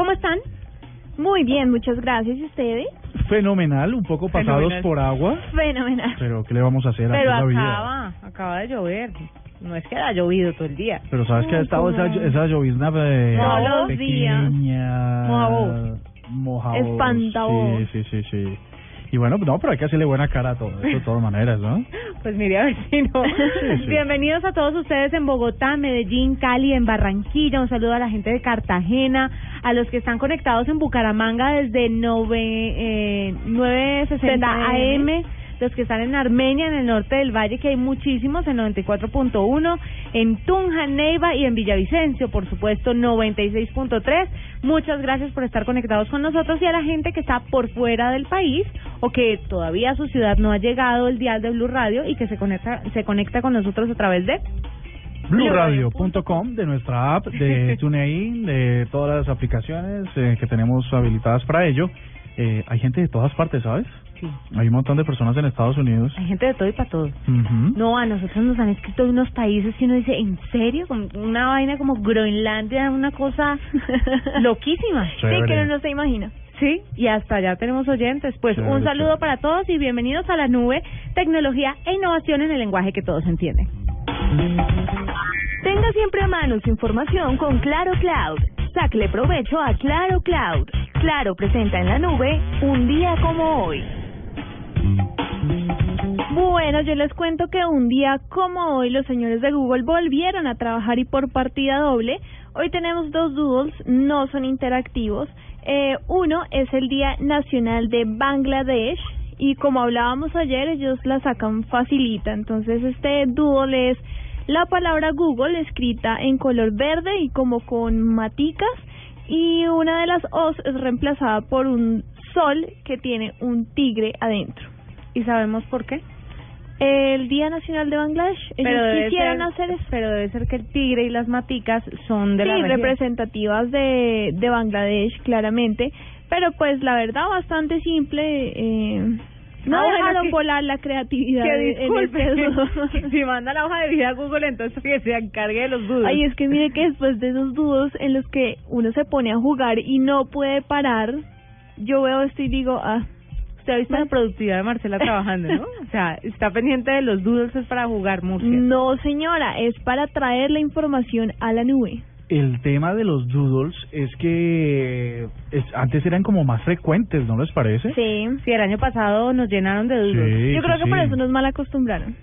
¿Cómo están? Muy bien, muchas gracias. ¿Y ustedes? Fenomenal, un poco pasados Fenomenal. por agua, Fenomenal. pero ¿qué le vamos a hacer? Pero es la vida. acaba, acaba de llover. No es que haya llovido todo el día. Pero sabes que ha estado esa, esa llovizna eh, Todos los pequeña, Mojabobos. mojabobos. Espantabobos. Sí, sí, sí, sí. Y bueno, no, pero hay que hacerle buena cara a todo esto de todas maneras, ¿no? Pues mire, a ver si no. sí. Bienvenidos a todos ustedes en Bogotá, Medellín, Cali, en Barranquilla. Un saludo a la gente de Cartagena, a los que están conectados en Bucaramanga desde nove, eh, 960 AM. Los que están en Armenia, en el norte del valle, que hay muchísimos, en 94.1, en Tunja, Neiva y en Villavicencio, por supuesto, 96.3. Muchas gracias por estar conectados con nosotros y a la gente que está por fuera del país o que todavía a su ciudad no ha llegado el dial de Blue Radio y que se conecta, se conecta con nosotros a través de Blueradio.com, de nuestra app, de TuneIn, de todas las aplicaciones eh, que tenemos habilitadas para ello. Eh, hay gente de todas partes, ¿sabes? Sí. Hay un montón de personas en Estados Unidos. Hay gente de todo y para todo. Ujú. No, a nosotros nos han escrito de unos países que uno dice, ¿en serio? Una vaina como Groenlandia, una cosa loquísima. Sí, Chévere. que uno no se imagina. Sí, y hasta allá tenemos oyentes. Pues Chévere, un saludo chévere. para todos y bienvenidos a la nube, tecnología e innovación en el lenguaje que todos entienden. Tenga siempre a mano su información con Claro Cloud. Sacle provecho a Claro Cloud. Claro presenta en la nube un día como hoy. Bueno, yo les cuento que un día como hoy los señores de Google volvieron a trabajar y por partida doble. Hoy tenemos dos doodles, no son interactivos. Eh, uno es el Día Nacional de Bangladesh y como hablábamos ayer, ellos la sacan facilita. Entonces este doodle es la palabra Google escrita en color verde y como con maticas y una de las O's es reemplazada por un sol que tiene un tigre adentro. ¿Y sabemos por qué? El Día Nacional de Bangladesh, ellos debe quisieron ser- hacer eso. Pero debe ser que el tigre y las maticas son de la sí, región. representativas de, de Bangladesh, claramente. Pero pues la verdad, bastante simple. Eh, no Ah, dejaron que- volar la creatividad Que disculpe, si manda la hoja de vida a Google, entonces que se encargue de los dudos. Ay, es que mire que después de esos dudos en los que uno se pone a jugar y no puede parar, yo veo esto y digo, ah, Usted ha visto la productividad de Marcela trabajando, ¿no? O sea, está pendiente de los doodles es para jugar Murcia. no señora, es para traer la información a la nube. El tema de los doodles es que es- antes eran como más frecuentes, ¿no les parece? Sí. Sí, el año pasado nos llenaron de doodles. Sí, Yo creo sí, que por sí. eso nos mal acostumbraron.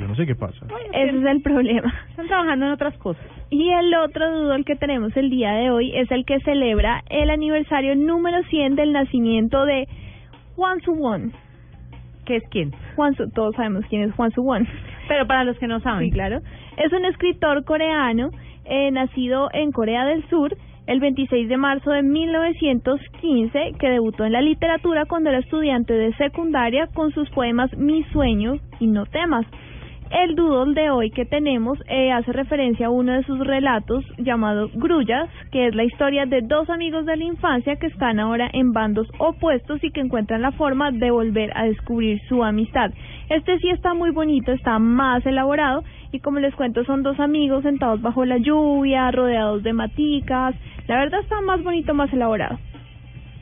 Yo no sé qué pasa. Ese es el problema. Están trabajando en otras cosas. Y el otro doodle que tenemos el día de hoy es el que celebra el aniversario número 100 del nacimiento de Juan Su-won. ¿Qué es quién? Juan Su, todos sabemos quién es Juan Su-won. Pero para los que no saben. Sí, claro. Es un escritor coreano eh, nacido en Corea del Sur el 26 de marzo de 1915 que debutó en la literatura cuando era estudiante de secundaria con sus poemas Mi sueño y No temas. El doodle de hoy que tenemos eh, hace referencia a uno de sus relatos llamado Grullas, que es la historia de dos amigos de la infancia que están ahora en bandos opuestos y que encuentran la forma de volver a descubrir su amistad. Este sí está muy bonito, está más elaborado y como les cuento son dos amigos sentados bajo la lluvia, rodeados de maticas. La verdad está más bonito, más elaborado.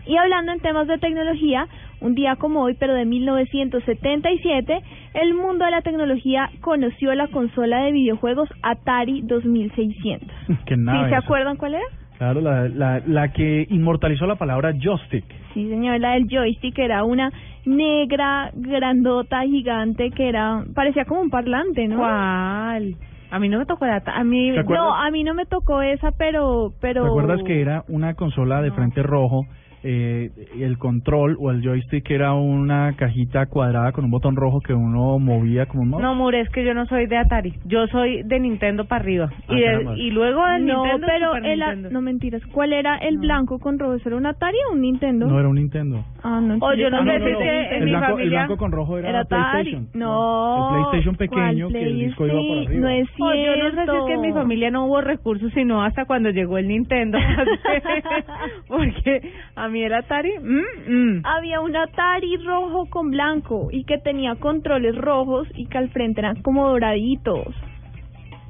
Y hablando en temas de tecnología, un día como hoy, pero de 1977, el mundo de la tecnología conoció la consola de videojuegos Atari 2600. que nada. ¿Sí se acuerdan cuál era? Claro, la, la, la que inmortalizó la palabra joystick. Sí, señor, la del joystick era una negra, grandota, gigante, que era, parecía como un parlante, ¿no? ¿Cuál? A mí no me tocó la... A mí... No, a mí no me tocó esa, pero, pero. ¿Te acuerdas que era una consola de No. frente rojo? Eh, el control o el joystick era una cajita cuadrada con un botón rojo que uno movía como un mouse. No, Mure, es que yo no soy de Atari. Yo soy de Nintendo para arriba. Ah, y, de- y luego del No, Nintendo, pero Super el, a- Nintendo. no mentiras. ¿Cuál era el No. blanco con rojo? ¿Eso era un Atari o un Nintendo? No era un Nintendo. Ah, no. O yo no sé no, si que en el, mi blanco, el familia... blanco con rojo era, Era Atari. PlayStation. No. El PlayStation ¿cuál pequeño que el disco iba por arriba. No es O cierto. yo no sé si es que en mi familia no hubo recursos, sino hasta cuando llegó el Nintendo. Porque a mí el Atari... mm, mm. Había un Atari rojo con blanco y que tenía controles rojos y que al frente eran como doraditos.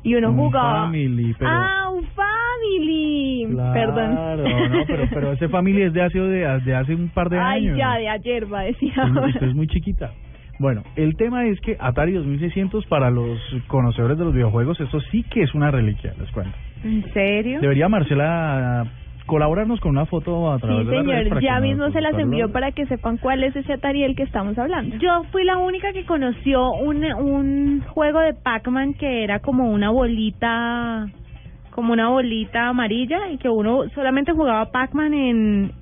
y uno Un jugaba. Family, pero- Ah, un family. Perdón. Claro, no, pero, pero ese family es de hace, de, de hace un par de Ay, años. ya, de ayer va a decir Usted, ahora. usted es muy chiquita. Bueno, el tema es que Atari 2600 para los conocedores de los videojuegos, eso sí que es una reliquia, les cuento. ¿En serio? Debería Marcela colaborarnos con una foto a Sí, través de las redes señor, para que ya mismo se las envió para que sepan cuál es ese Atari del que estamos hablando. Yo fui la única que conoció un, un juego de Pac-Man que era como una bolita, como una bolita amarilla y que uno solamente jugaba Pac-Man en...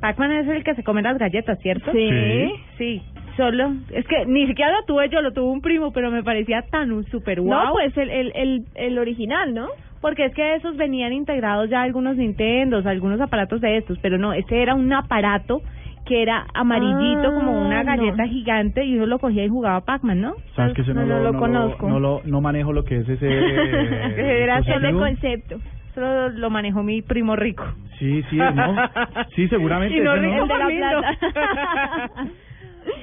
Pac-Man es el que se come las galletas, ¿cierto? Sí. Sí. Sí, solo... Es que ni siquiera lo tuve yo, lo tuvo un primo, pero me parecía tan un super guau. No, pues el, el, el, el original, ¿no? Porque es que esos venían integrados ya algunos Nintendos, algunos aparatos de estos, pero no, este era un aparato que era amarillito Ah, como una galleta no. gigante y uno lo cogía y jugaba Pac-Man, ¿no? Sabes que ese no, No, no lo, lo conozco. No, lo, no manejo lo que es ese. Era Solo el concepto. Solo lo manejó mi primo rico. Sí, sí, no. Sí, seguramente. Y no rico El de la plata.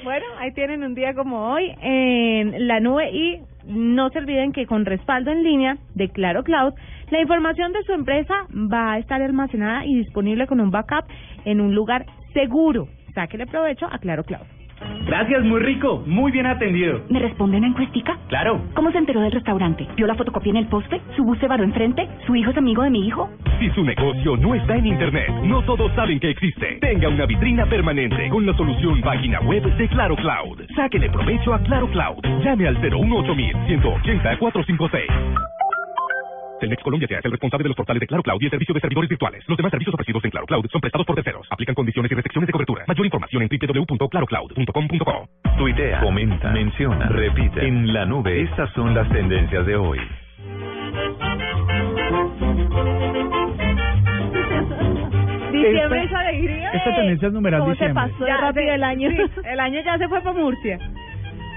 bueno, ahí tienen un día como hoy en la nube y no se olviden que con respaldo en línea de Claro Cloud, la información de su empresa va a estar almacenada y disponible con un backup en un lugar seguro. Sáquele provecho a Claro Cloud. Gracias, muy rico, muy bien atendido. ¿Me responde una encuestica? Claro. ¿Cómo se enteró del restaurante? ¿Vio la fotocopia en el poste? ¿Su bus se varó enfrente? ¿Su hijo es amigo de mi hijo? Si su negocio no está en Internet, no todos saben que existe. Tenga una vitrina permanente con la solución página web de Claro Cloud. Sáquele provecho a Claro Cloud. Llame al 018 180 456. Telmex Colombia se hace el responsable de los portales de Claro Cloud y el servicio de servidores virtuales. Los demás servicios ofrecidos en Claro Cloud son prestados por terceros. Aplican condiciones y restricciones de cobertura. Mayor información en www.clarocloud.com.co. Tuitea, comenta, menciona, repite. En la nube, estas son las tendencias de hoy. Diciembre Esta- es alegría. esta tendencia es numeral ¿Cómo diciembre. se pasó de rápido el año? sí, el año ya se fue para Murcia.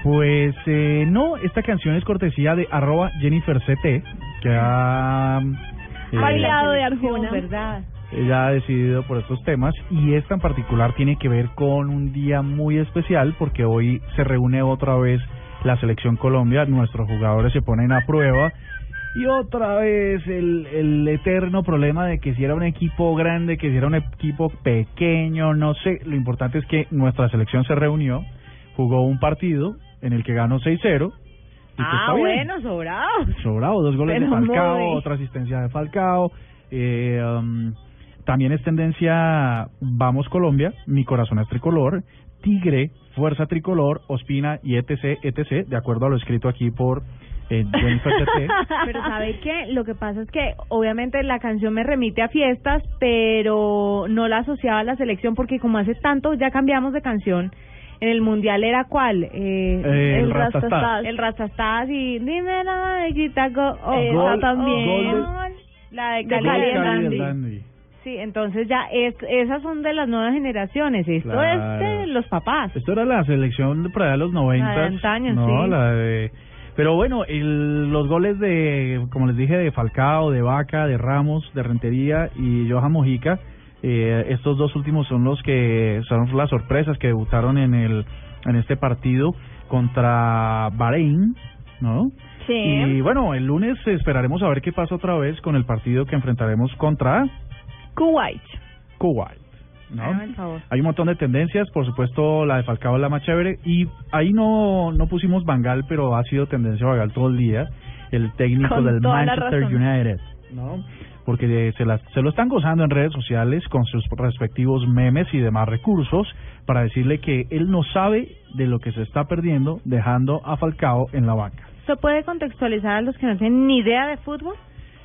Pues eh, no, esta canción es cortesía de arroba Jennifer CT, que ha, eh, Bailado de Arjona. ¿Verdad? ella ha decidido por estos temas y esta en particular tiene que ver con un día muy especial porque hoy se reúne otra vez la selección Colombia, nuestros jugadores se ponen a prueba y otra vez el, el eterno problema de que si era un equipo grande, que si era un equipo pequeño, no sé, lo importante es que nuestra selección se reunió, jugó un partido en el que ganó 6-0. Pues Ah, bueno, sobrado. Sobrado, dos goles Pero de Falcao, muy. otra asistencia de Falcao. Eh, um, también es tendencia Vamos Colombia, Mi Corazón es Tricolor, Tigre, Fuerza Tricolor, Ospina y etc, etc, de acuerdo a lo escrito aquí por eh, Jennifer. Pero ¿sabe qué? Lo que pasa es que obviamente la canción me remite a fiestas, pero no la asociaba a la selección porque como hace tanto ya cambiamos de canción. En el mundial era cuál? Eh, Eh, el Rastastas. El Rastastas y dime la chiquita go, oh, Esa gol, también. oh. La de De Cali, Dandy. Sí, entonces ya es, esas son de las nuevas generaciones. Esto Claro. es de los papás. Esto era la selección de allá de los 90. La de antaño, no, sí. la de... Pero bueno, el, los goles de, como les dije, de Falcao, de Vaca, de Ramos, de Rentería y Johan Mojica, eh, estos dos últimos son los que son las sorpresas que debutaron en el en este partido contra Bahrein, ¿no? Sí. Y bueno, el lunes esperaremos a ver qué pasa otra vez con el partido que enfrentaremos contra Kuwait. Kuwait, ¿no? Hay un montón de tendencias, por supuesto la de Falcao es la más chévere y ahí no no pusimos Bangal, pero ha sido tendencia Bangal todo el día, el técnico Con del Manchester. United, ¿no? Porque se, las, se lo están gozando en redes sociales con sus respectivos memes y demás recursos para decirle que él no sabe de lo que se está perdiendo dejando a Falcao en la banca. ¿Se puede contextualizar a los que no tienen ni idea de fútbol?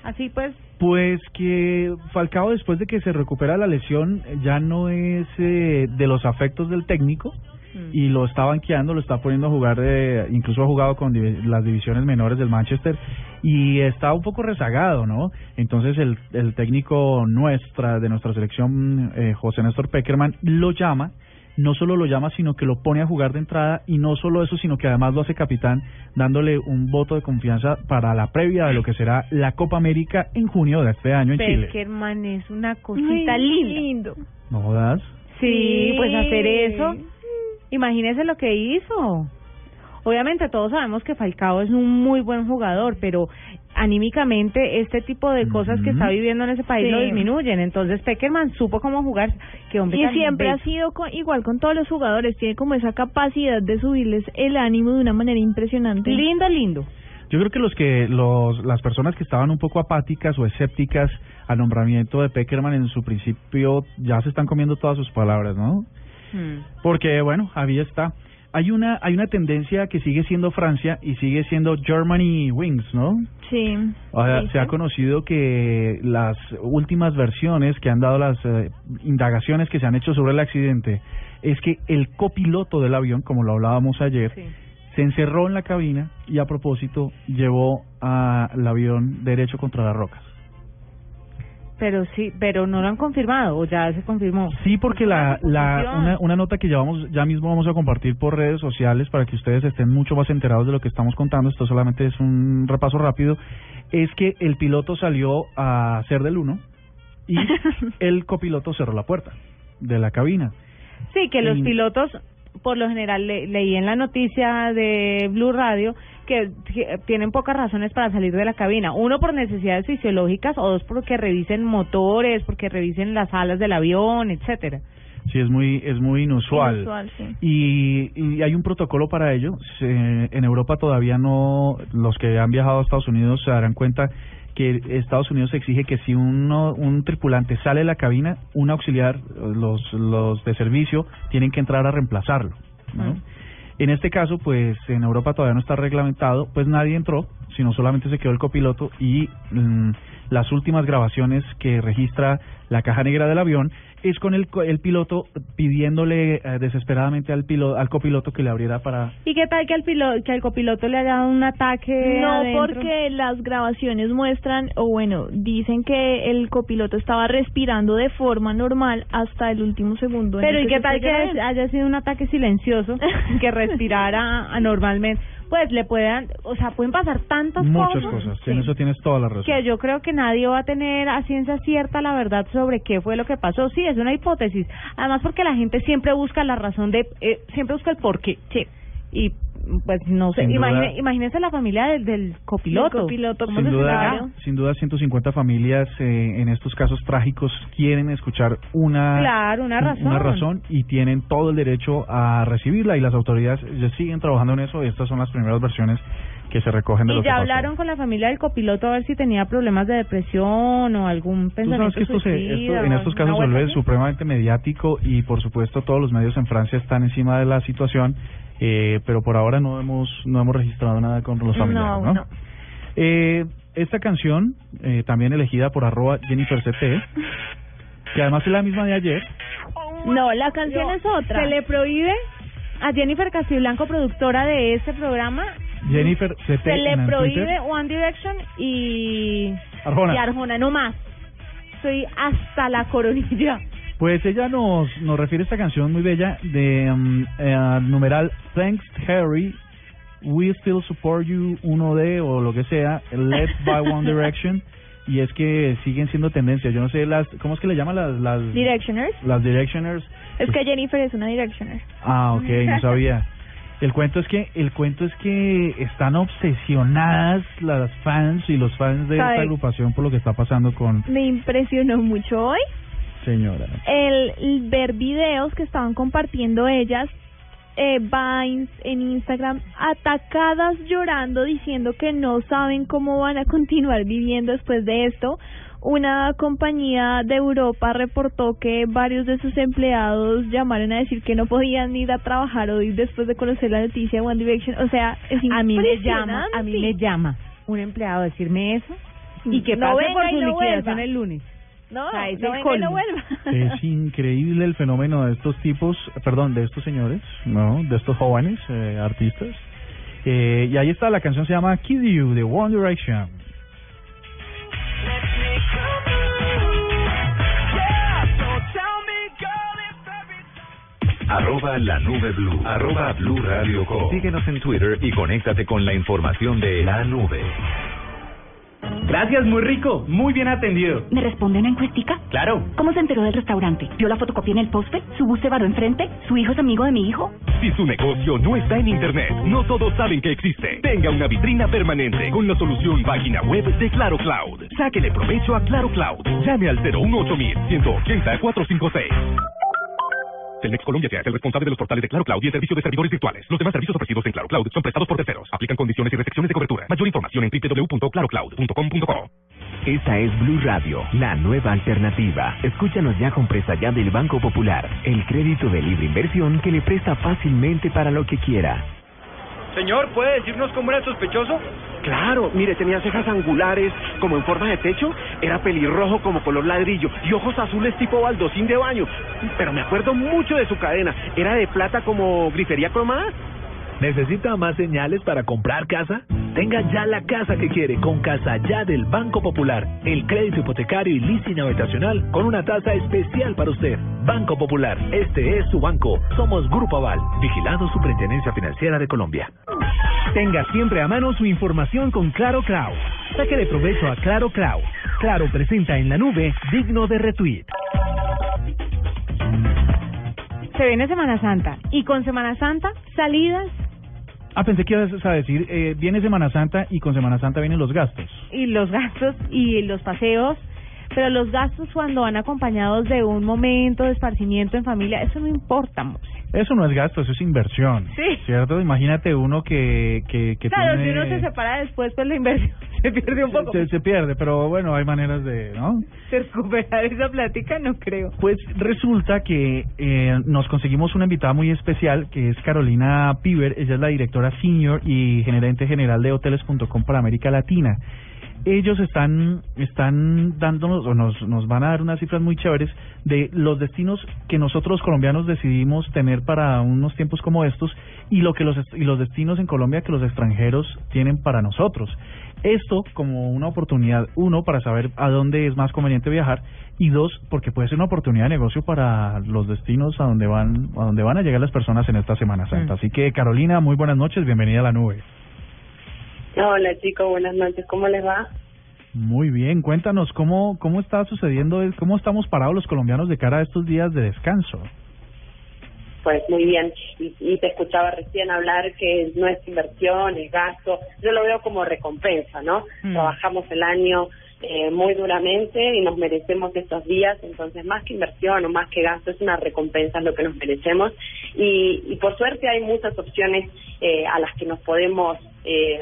Así pues, Pues que Falcao después de que se recupera la lesión ya no es eh, de los afectos del técnico y lo está banqueando, lo está poniendo a jugar, de, incluso ha jugado con las divisiones menores del Manchester y está un poco rezagado, ¿no? Entonces el, el técnico nuestra, de nuestra selección, eh, José Néstor Peckerman, lo llama, no solo lo llama, sino que lo pone a jugar de entrada y no solo eso, sino que además lo hace capitán, dándole un voto de confianza para la previa de lo que será la Copa América en junio de este año en Chile. Peckerman es una cosita Ay, linda. lindo. ¿No jodas? Sí. pues hacer eso. Imagínese lo que hizo. Obviamente todos sabemos que Falcao es un muy buen jugador, pero anímicamente este tipo de cosas que está viviendo en ese país lo disminuyen. Entonces Peckerman supo cómo jugar, que hombre Y siempre ha sido co- igual con todos los jugadores, tiene como esa capacidad de subirles el ánimo de una manera impresionante. lindo, lindo. Yo creo que los que los las personas que estaban un poco apáticas o escépticas al nombramiento de Peckerman en su principio ya se están comiendo todas sus palabras, ¿no? Hmm. Porque bueno, ahí está. Hay una hay una tendencia que sigue siendo Francia y sigue siendo Germany Wings, ¿no? Sí. O sea, Sí, se ha conocido que las últimas versiones que han dado las eh, indagaciones que se han hecho sobre el accidente es que el copiloto del avión, como lo hablábamos ayer, Sí. se encerró en la cabina y a propósito llevó al avión derecho contra las rocas. Pero sí, pero no lo han confirmado o ya se confirmó. Sí, porque la, la una, una nota que ya vamos ya mismo vamos a compartir por redes sociales para que ustedes estén mucho más enterados de lo que estamos contando. Esto solamente es un repaso rápido. Es que el piloto salió a hacer del uno y el copiloto cerró la puerta de la cabina. Sí, que los Y- pilotos, por lo general, le- leí en la noticia de Blue Radio que, que tienen pocas razones para salir de la cabina. Uno, por necesidades fisiológicas, o dos, porque revisen motores, porque revisen las alas del avión, etcétera. Sí, es muy es muy inusual. Inusual, sí. Y, y hay un protocolo para ello. Se- en Europa todavía no, los que han viajado a Estados Unidos se darán cuenta que Estados Unidos exige que si uno, un tripulante sale de la cabina, un auxiliar, los, los de servicio, tienen que entrar a reemplazarlo. ¿no? En este caso, pues en Europa todavía no está reglamentado, pues nadie entró, sino solamente se quedó el copiloto y mm, las últimas grabaciones que registra la caja negra del avión es con el, co- el piloto pidiéndole eh, desesperadamente al piloto, al copiloto que le abriera para ¿Y qué tal que al, pilo, que al copiloto le haya dado un ataque? No, adentro? porque las grabaciones muestran, o bueno, dicen que el copiloto estaba respirando de forma normal hasta el último segundo. Pero ¿y qué tal que haya sido un ataque silencioso, que respirara anormalmente? Pues le puedan, o sea, pueden pasar tantas muchas cosas. cosas. Sí. En eso tienes toda la razón. que yo creo que nadie va a tener a ciencia cierta la verdad sobre qué fue lo que pasó. Sí, es una hipótesis. Además porque la gente siempre busca la razón de, eh, siempre busca el por qué. Sí. Y pues no sé, Sin duda- imagine- imagínense la familia del, del copiloto. Del copiloto, ¿Cómo Sin se duda, sin duda 150 familias eh, en estos casos trágicos quieren escuchar una Claro, una un- razón. una razón y tienen todo el derecho a recibirla y las autoridades ya siguen trabajando en eso y estas son las primeras versiones que se recogen de lo Y que ya pasó. hablaron con la familia del copiloto a ver si tenía problemas de depresión o algún Tú pensamiento sabes que esto, se, suicida esto en estos casos se vuelve supremamente mediático y por supuesto todos los medios en Francia están encima de la situación, eh, pero por ahora no hemos no hemos registrado nada con los familiares, ¿no? no. Eh, esta canción, eh, también elegida por arroba Jennifer CT, que además es la misma de ayer, No, la canción No, es otra. Se le prohíbe a Jennifer Castiblanco, productora de este programa, Jennifer CT se le en prohíbe Twitter. One Direction y Arjona. y Arjona, no más. Estoy hasta la coronilla. Pues ella nos, nos refiere a esta canción muy bella de um, eh, numeral Thanks Harry, We Still Support You 1D o lo que sea, Led by One Direction y es que siguen siendo tendencias. Yo no sé las ¿cómo es que le llaman las las Directioners. las Directioners? Es que Jennifer es una Directioner. Ah, ok, no sabía. El cuento es que el cuento es que están obsesionadas las fans y los fans de esta agrupación por lo que está pasando con Me impresionó mucho hoy señora. el, el ver videos que estaban compartiendo ellas, eh, Vines en Instagram, atacadas llorando, diciendo que no saben cómo van a continuar viviendo después de esto. Una compañía de Europa reportó que varios de sus empleados llamaron a decir que no podían ir a trabajar hoy después de conocer la noticia de One Direction. O sea, es A mí me llama, a mí me llama un empleado a decirme eso y que No pase por su no liquidación vuelva. el lunes. No, O sea, es no el venga y no vuelva. Es increíble el fenómeno de estos tipos, perdón, de estos señores, ¿no? De estos jóvenes eh, artistas. Eh, y ahí está, la canción se llama Kid You de One Direction. Arroba la nube blue. Arroba blue radio com. Síguenos en Twitter y conéctate con la información de la nube. Gracias, muy rico. Muy bien atendido. ¿Me responde una encuestica? Claro. ¿Cómo se enteró del restaurante? ¿Vio la fotocopia en el poste? ¿Su bus se varó enfrente? ¿Su hijo es amigo de mi hijo? Si su negocio no está en Internet, no todos saben que existe. Tenga una vitrina permanente con la solución página web de Claro Cloud. Sáquele provecho a Claro Cloud. Llame al 018 180 456. Telmex Colombia es el responsable de los portales de Claro Cloud y el servicio de servidores virtuales. Los demás servicios ofrecidos en Claro Cloud son prestados por terceros. Aplican condiciones y restricciones de cobertura. Mayor información en www.clarocloud.com.co. Esta es Blue Radio, la nueva alternativa. Escúchanos ya con presta ya del Banco Popular, el crédito de libre inversión que le presta fácilmente para lo que quiera. Señor, ¿puede decirnos cómo era el sospechoso? Claro, mire, tenía cejas angulares como en forma de techo, era pelirrojo como color ladrillo y ojos azules tipo baldocín de baño. Pero me acuerdo mucho de su cadena, era de plata como grifería cromada. ¿Necesita más señales para comprar casa? Tenga ya la casa que quiere con Casa Ya del Banco Popular. El crédito hipotecario y leasing habitacional con una tasa especial para usted. Banco Popular, este es su banco. Somos Grupo Aval, vigilado Superintendencia Financiera de Colombia. Tenga siempre a mano su información con Claro Cloud. Saque de provecho a Claro Cloud. Claro presenta en la nube digno de retweet. Se viene Semana Santa y con Semana Santa salidas Ah, pensé que ibas a decir, eh, viene Semana Santa y con Semana Santa vienen los gastos. y los gastos y los paseos, pero los gastos cuando van acompañados de un momento de esparcimiento en familia, eso no importa. Eso no es gasto, eso es inversión. Sí. ¿Cierto? Imagínate uno que, que, que claro, tiene- si uno se separa después, pues la inversión se pierde un poco. se, se pierde, pero bueno, hay maneras de, ¿no? De recuperar esa plática, no creo. Pues resulta que eh, nos conseguimos una invitada muy especial que es Carolina Piver. Ella es la directora senior y gerente general de hoteles.com para América Latina. Ellos están están dándonos o nos, nos van a dar unas cifras muy chéveres de los destinos que nosotros colombianos decidimos tener para unos tiempos como estos y lo que los y los destinos en Colombia que los extranjeros tienen para nosotros. Esto como una oportunidad, uno, para saber a dónde es más conveniente viajar y dos, porque puede ser una oportunidad de negocio para los destinos a donde van a donde van a llegar las personas en esta Semana Santa. Así que Carolina, muy buenas noches, bienvenida a la nube. Hola chicos, buenas noches, ¿cómo les va? Muy bien, cuéntanos cómo cómo está sucediendo, cómo estamos parados los colombianos de cara a estos días de descanso. Pues muy bien, y, y te escuchaba recién hablar que no es inversión, es gasto, yo lo veo como recompensa, ¿no? Mm. Trabajamos el año eh, muy duramente y nos merecemos estos días, entonces más que inversión o más que gasto es una recompensa lo que nos merecemos y, y por suerte hay muchas opciones eh, a las que nos podemos eh,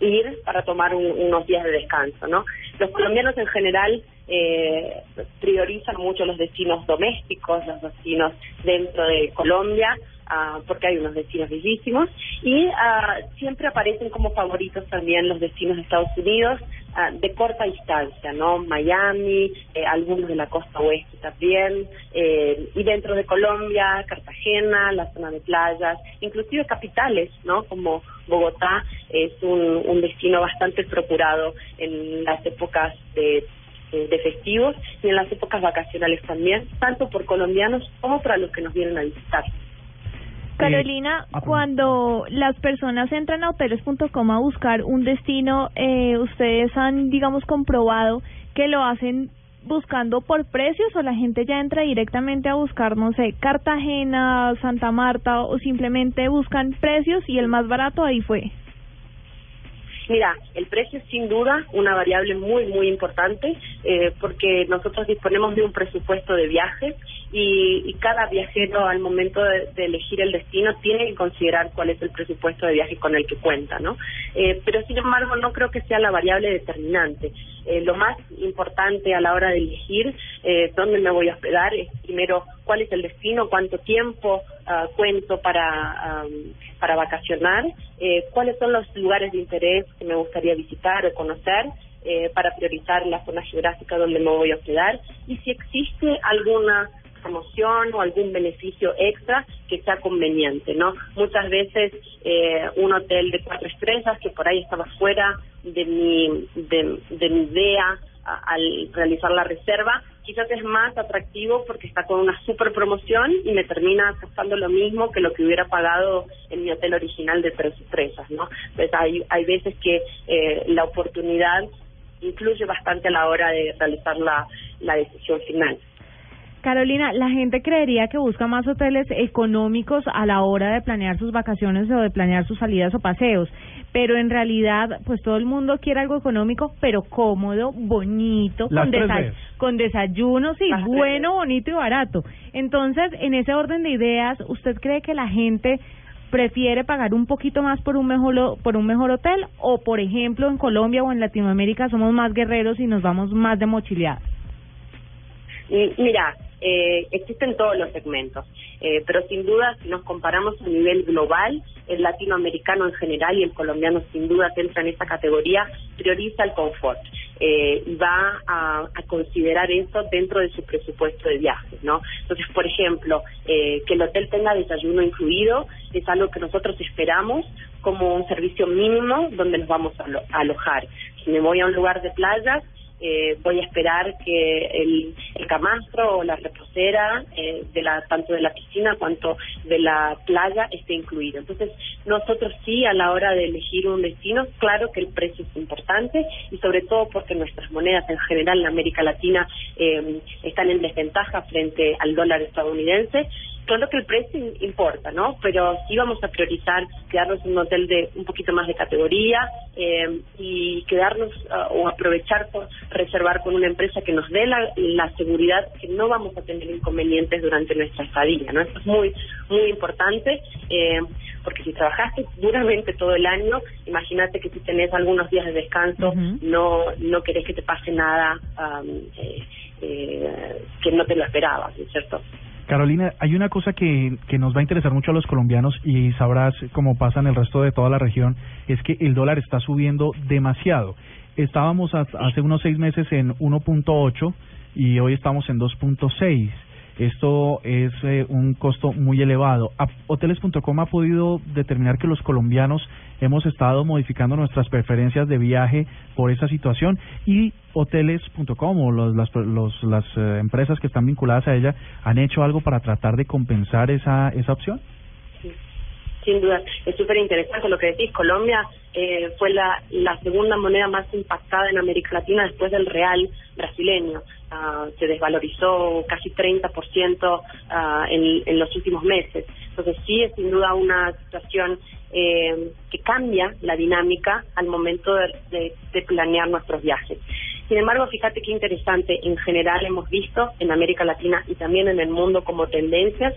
ir para tomar un- unos días de descanso, ¿no? Los colombianos en general eh, priorizan mucho los destinos domésticos, los destinos dentro de Colombia, ah, porque hay unos destinos bellísimos, y ah, siempre aparecen como favoritos también los destinos de Estados Unidos ah, de corta distancia, ¿no? Miami, eh, algunos de la costa oeste también, eh, y dentro de Colombia, Cartagena, la zona de playas, inclusive capitales, ¿no? Como Bogotá es un, un destino bastante procurado en las épocas de de festivos y en las épocas vacacionales también, tanto por colombianos como para los que nos vienen a visitar. Carolina, cuando las personas entran a hoteles.com a buscar un destino, eh, ¿ustedes han, digamos, comprobado que lo hacen buscando por precios o la gente ya entra directamente a buscar, no sé, Cartagena, Santa Marta o simplemente buscan precios y el más barato ahí fue? Mira, el precio es sin duda una variable muy, muy importante eh, porque nosotros disponemos de un presupuesto de viaje y, cada viajero al momento de, de elegir el destino tiene que considerar cuál es el presupuesto de viaje con el que cuenta, ¿no? Eh, pero sin embargo no creo que sea la variable determinante. Eh, lo más importante a la hora de elegir eh, dónde me voy a hospedar es primero cuál es el destino, cuánto tiempo ah, cuento para, am, para vacacionar, eh, cuáles son los lugares de interés que me gustaría visitar o conocer eh, para priorizar la zona geográfica donde me voy a hospedar y si existe alguna promoción o algún beneficio extra que sea conveniente, ¿no? Muchas veces eh, un hotel de cuatro estrellas que por ahí estaba fuera de mi de, mi idea al realizar la reserva, quizás es más atractivo porque está con una super promoción y me termina costando lo mismo que lo que hubiera pagado en mi hotel original de tres estrellas, ¿no? Pues hay hay veces que eh, la oportunidad influye bastante a la hora de realizar la, la decisión final. Carolina, la gente creería que busca más hoteles económicos a la hora de planear sus vacaciones o de planear sus salidas o paseos, pero en realidad, pues todo el mundo quiere algo económico, pero cómodo, bonito, Las con, con desayuno, sí, Las bueno, bonito y barato. Entonces, en ese orden de ideas, ¿usted cree que la gente prefiere pagar un poquito más por un mejor por un mejor hotel o por ejemplo en Colombia o en Latinoamérica somos más guerreros y nos vamos más de mochileada? Mm, Mira, eh, existen todos los segmentos, eh, pero sin duda si nos comparamos a nivel global, el latinoamericano en general y el colombiano sin duda que entra en esa categoría, prioriza el confort eh, y va a, considerar eso dentro de su presupuesto de viajes, ¿no? Entonces, por ejemplo, eh, que el hotel tenga desayuno incluido es algo que nosotros esperamos como un servicio mínimo donde nos vamos a alojar. Si me voy a un lugar de playa, eh, voy a esperar que el, el camastro o la reposera eh, de la tanto de la piscina cuanto de la playa esté incluido. Entonces, nosotros sí a la hora de elegir un destino, claro que el precio es importante y sobre todo porque nuestras monedas en general en América Latina eh, están en desventaja frente al dólar estadounidense. Claro que el precio im- importa, ¿no? Pero sí vamos a priorizar quedarnos en un hotel de un poquito más de categoría eh, y quedarnos ah, o aprovechar por reservar con una empresa que nos dé la, la seguridad que no vamos a tener inconvenientes durante nuestra estadía, ¿no? Esto es muy muy importante eh, porque si trabajaste duramente todo el año, imagínate que si tenés algunos días de descanso, no no querés que te pase nada am, eh, eh, que no te lo esperabas, ¿no es cierto? Carolina, hay una cosa que, que nos va a interesar mucho a los colombianos y sabrás cómo pasa en el resto de toda la región, es que el dólar está subiendo demasiado. Estábamos ha- hace unos seis meses en 1.8 y hoy estamos en 2.6. Esto es eh, un costo muy elevado. Hoteles.com ha podido determinar que los colombianos hemos estado modificando nuestras preferencias de viaje por esa situación y hoteles.com o los, las, los- las eh, empresas que están vinculadas a ella han hecho algo para tratar de compensar esa, esa opción. Sin duda, es súper interesante lo que decís. Colombia eh, fue la, la segunda moneda más impactada en América Latina después del real brasileño. Ah, se desvalorizó casi 30% ah, en, en los últimos meses. Entonces sí es sin duda una situación eh, que cambia la dinámica al momento de, planear nuestros viajes. Sin embargo, fíjate qué interesante, en general hemos visto en América Latina y también en el mundo como tendencias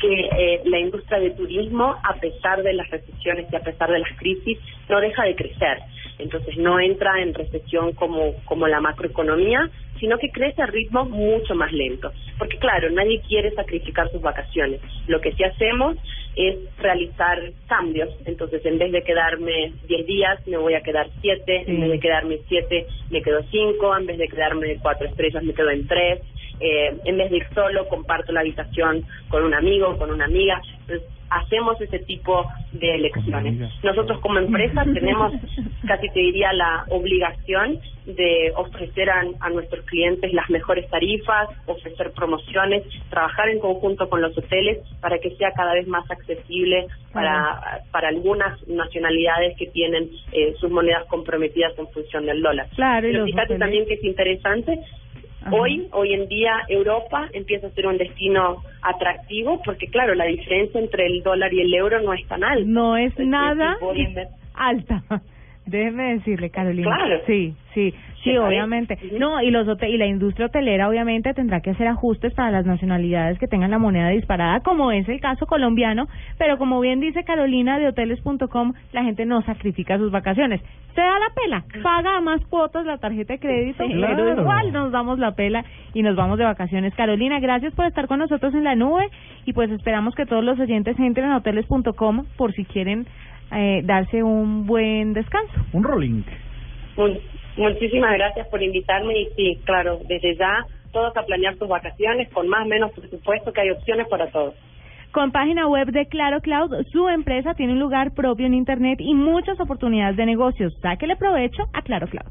que eh, la industria de turismo, a pesar de las recesiones y a pesar de las crisis, no deja de crecer. Entonces no entra en recesión como, como la macroeconomía, sino que crece a ritmo mucho más lento. Porque claro, nadie quiere sacrificar sus vacaciones. Lo que sí hacemos es realizar cambios. Entonces, en vez de quedarme 10 días, me voy a quedar 7. En vez de quedarme 7, me quedo 5. En vez de quedarme 4 estrellas, me quedo en 3. Eh, en vez de ir solo, comparto la habitación con un amigo, con una amiga. Entonces, hacemos ese tipo de elecciones. Nosotros como empresa tenemos, casi te diría, la obligación de ofrecer a, a nuestros clientes las mejores tarifas, ofrecer promociones, trabajar en conjunto con los hoteles para que sea cada vez más accesible para, para algunas nacionalidades que tienen eh, sus monedas comprometidas en función del dólar. Claro, y Pero fíjate también que es interesante Hoy, hoy en día, Europa empieza a ser un destino atractivo porque, claro, la diferencia entre el dólar y el euro no es tan alta. No es Entonces, nada alta. Déjeme decirle, Carolina. Claro. Sí, sí, sí, obviamente. No, y los hote- y la industria hotelera obviamente tendrá que hacer ajustes para las nacionalidades que tengan la moneda disparada, como es el caso colombiano, pero como bien dice Carolina de hoteles.com, la gente no sacrifica sus vacaciones. Se da la pela, paga más cuotas la tarjeta de crédito, Sí. pero igual nos damos la pela y nos vamos de vacaciones. Carolina, gracias por estar con nosotros en la nube y pues esperamos que todos los oyentes entren a hoteles.com por si quieren eh, darse un buen descanso. Un rolling. Mu- Muchísimas gracias por invitarme y sí, claro, desde ya todos a planear sus vacaciones con más o menos presupuesto que hay opciones para todos. Con página web de Claro Cloud, su empresa tiene un lugar propio en Internet y muchas oportunidades de negocios. Sáquele provecho a Claro Cloud.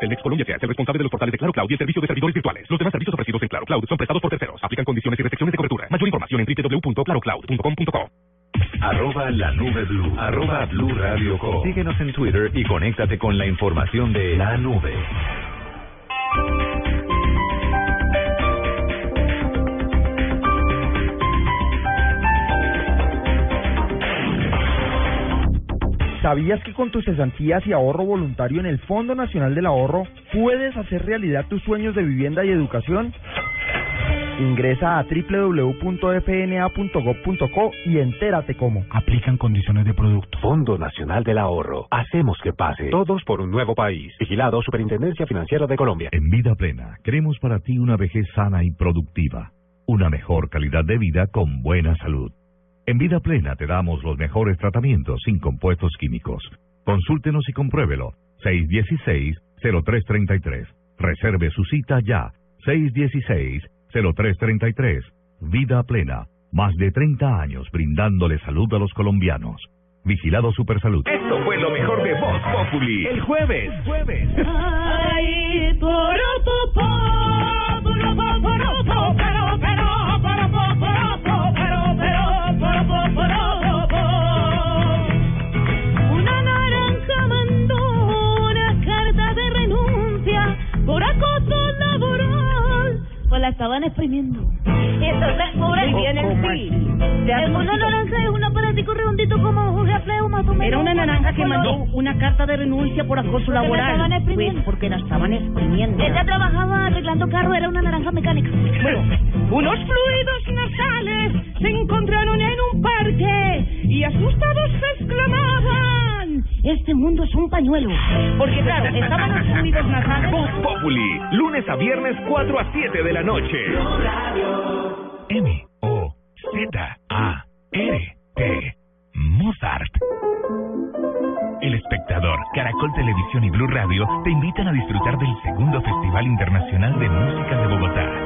Telmex Colombia se hace responsable de los portales de Claro Cloud y el servicio de servidores virtuales. Los demás servicios ofrecidos en Claro Cloud son prestados por terceros. Aplican condiciones y restricciones de cobertura. Mayor información en www.clarocloud.com.co. Arroba la nube blue. Arroba blue radio com. Síguenos en Twitter y conéctate con la información de la nube. ¿Sabías que con tus cesantías y ahorro voluntario en el Fondo Nacional del Ahorro puedes hacer realidad tus sueños de vivienda y educación? Ingresa a www.fna.gov.co y entérate cómo. Aplican condiciones de producto. Fondo Nacional del Ahorro. Hacemos que pase. Todos por un nuevo país. Vigilado Superintendencia Financiera de Colombia. En Vida Plena, queremos para ti una vejez sana y productiva. Una mejor calidad de vida con buena salud. En Vida Plena te damos los mejores tratamientos sin compuestos químicos. Consúltenos y compruébelo. 616-0333. Reserve su cita ya. 616-0333. Vida Plena. Más de 30 años brindándole salud a los colombianos. Vigilado Supersalud. Esto fue lo mejor de Voz Populi. El jueves. Jueves. Ay, poropopo, poropo, la estaban exprimiendo. Y entonces, pobre, Muy bien, en fin. Es una naranja es un aparatico redondito como un reflejo más o menos. Era una naranja que mandó una carta de renuncia por acoso Porque la laboral. estaban exprimiendo. Pues porque la estaban exprimiendo. Ella trabajaba arreglando carro, era una naranja mecánica. Bueno, Unos fluidos nasales se encontraron en un parque y asustados exclamaban: Este mundo es un pañuelo. porque claro, estaban los fluidos nasales. Voz Populi. Lunes a viernes 4 a 7 de la noche. M O Z A R T Mozart. El espectador, Caracol Televisión y Blue Radio te invitan a disfrutar del segundo Festival Internacional de Música de Bogotá.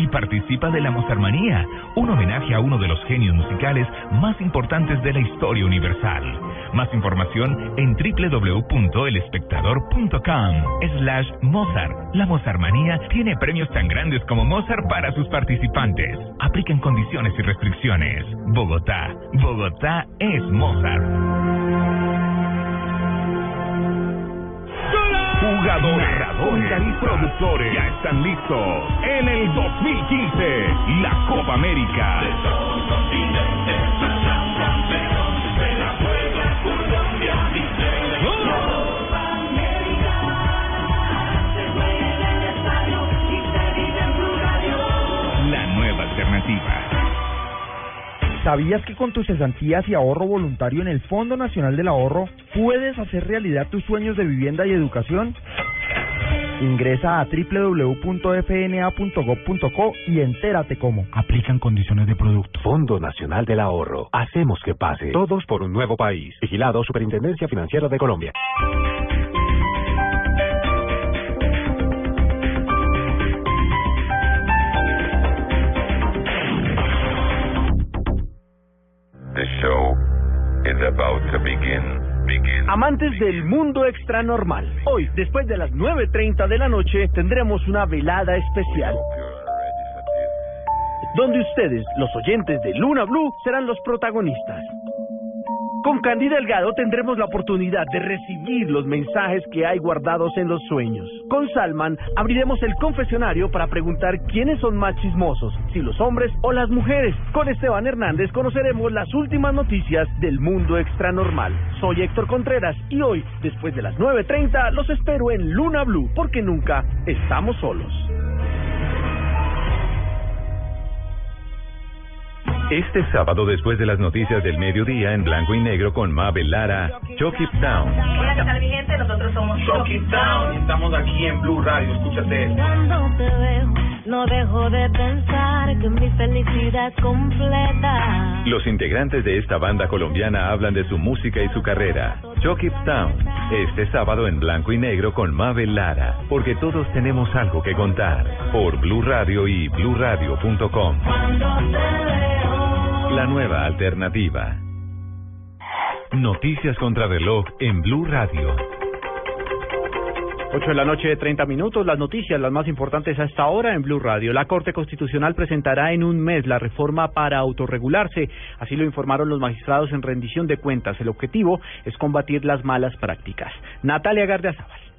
Y participa de la Mozarmanía, un homenaje a uno de los genios musicales más importantes de la historia universal. Más información en www.elespectador.com slash Mozart. La Mozarmanía tiene premios tan grandes como Mozart para sus participantes. Aplican condiciones y restricciones. Bogotá. Bogotá es Mozart. Jugadores, narradores. y productores. Ya están listos. En el 2015 la Copa América. La nueva alternativa. ¿Sabías que con tus cesantías y ahorro voluntario en el Fondo Nacional del Ahorro puedes hacer realidad tus sueños de vivienda y educación? Ingresa a www.fna.gov.co y entérate cómo. Aplican condiciones de producto. Fondo Nacional del Ahorro. Hacemos que pase. Todos por un nuevo país. Vigilado Superintendencia Financiera de Colombia. About to begin. Begin. Amantes del mundo extranormal. Hoy, después de las 9.30 de la noche, tendremos una velada especial. Donde ustedes, los oyentes de Luna Blue, serán los protagonistas. Con Candy Delgado tendremos la oportunidad de recibir los mensajes que hay guardados en los sueños. Con Salman abriremos el confesionario para preguntar quiénes son más chismosos, si los hombres o las mujeres. Con Esteban Hernández conoceremos las últimas noticias del mundo extranormal. Soy Héctor Contreras y hoy, después de las 9.30, los espero en Luna Blue, porque nunca estamos solos. Este sábado, después de las noticias del mediodía en blanco y negro con Mabel Lara, Chuck It Down. Hola, ¿qué tal mi gente? Nosotros somos Shock It Down. Estamos aquí en Blue Radio. Escúchate. Cuando te veo No dejo de pensar que mi felicidad completa. Los integrantes de esta banda colombiana hablan de su música y su carrera. Chucky Town, este sábado en blanco y negro con Mabel Lara, porque todos tenemos algo que contar. Por Blue Radio y BlueRadio.com. La nueva alternativa. Noticias contra reloj en Blue Radio. 8 de la noche, 30 minutos. Las noticias, las más importantes a esta hora en Blue Radio. La Corte Constitucional presentará en un mes la reforma para autorregularse. Así lo informaron los magistrados en rendición de cuentas. El objetivo es combatir las malas prácticas. Natalia Gardiazabal.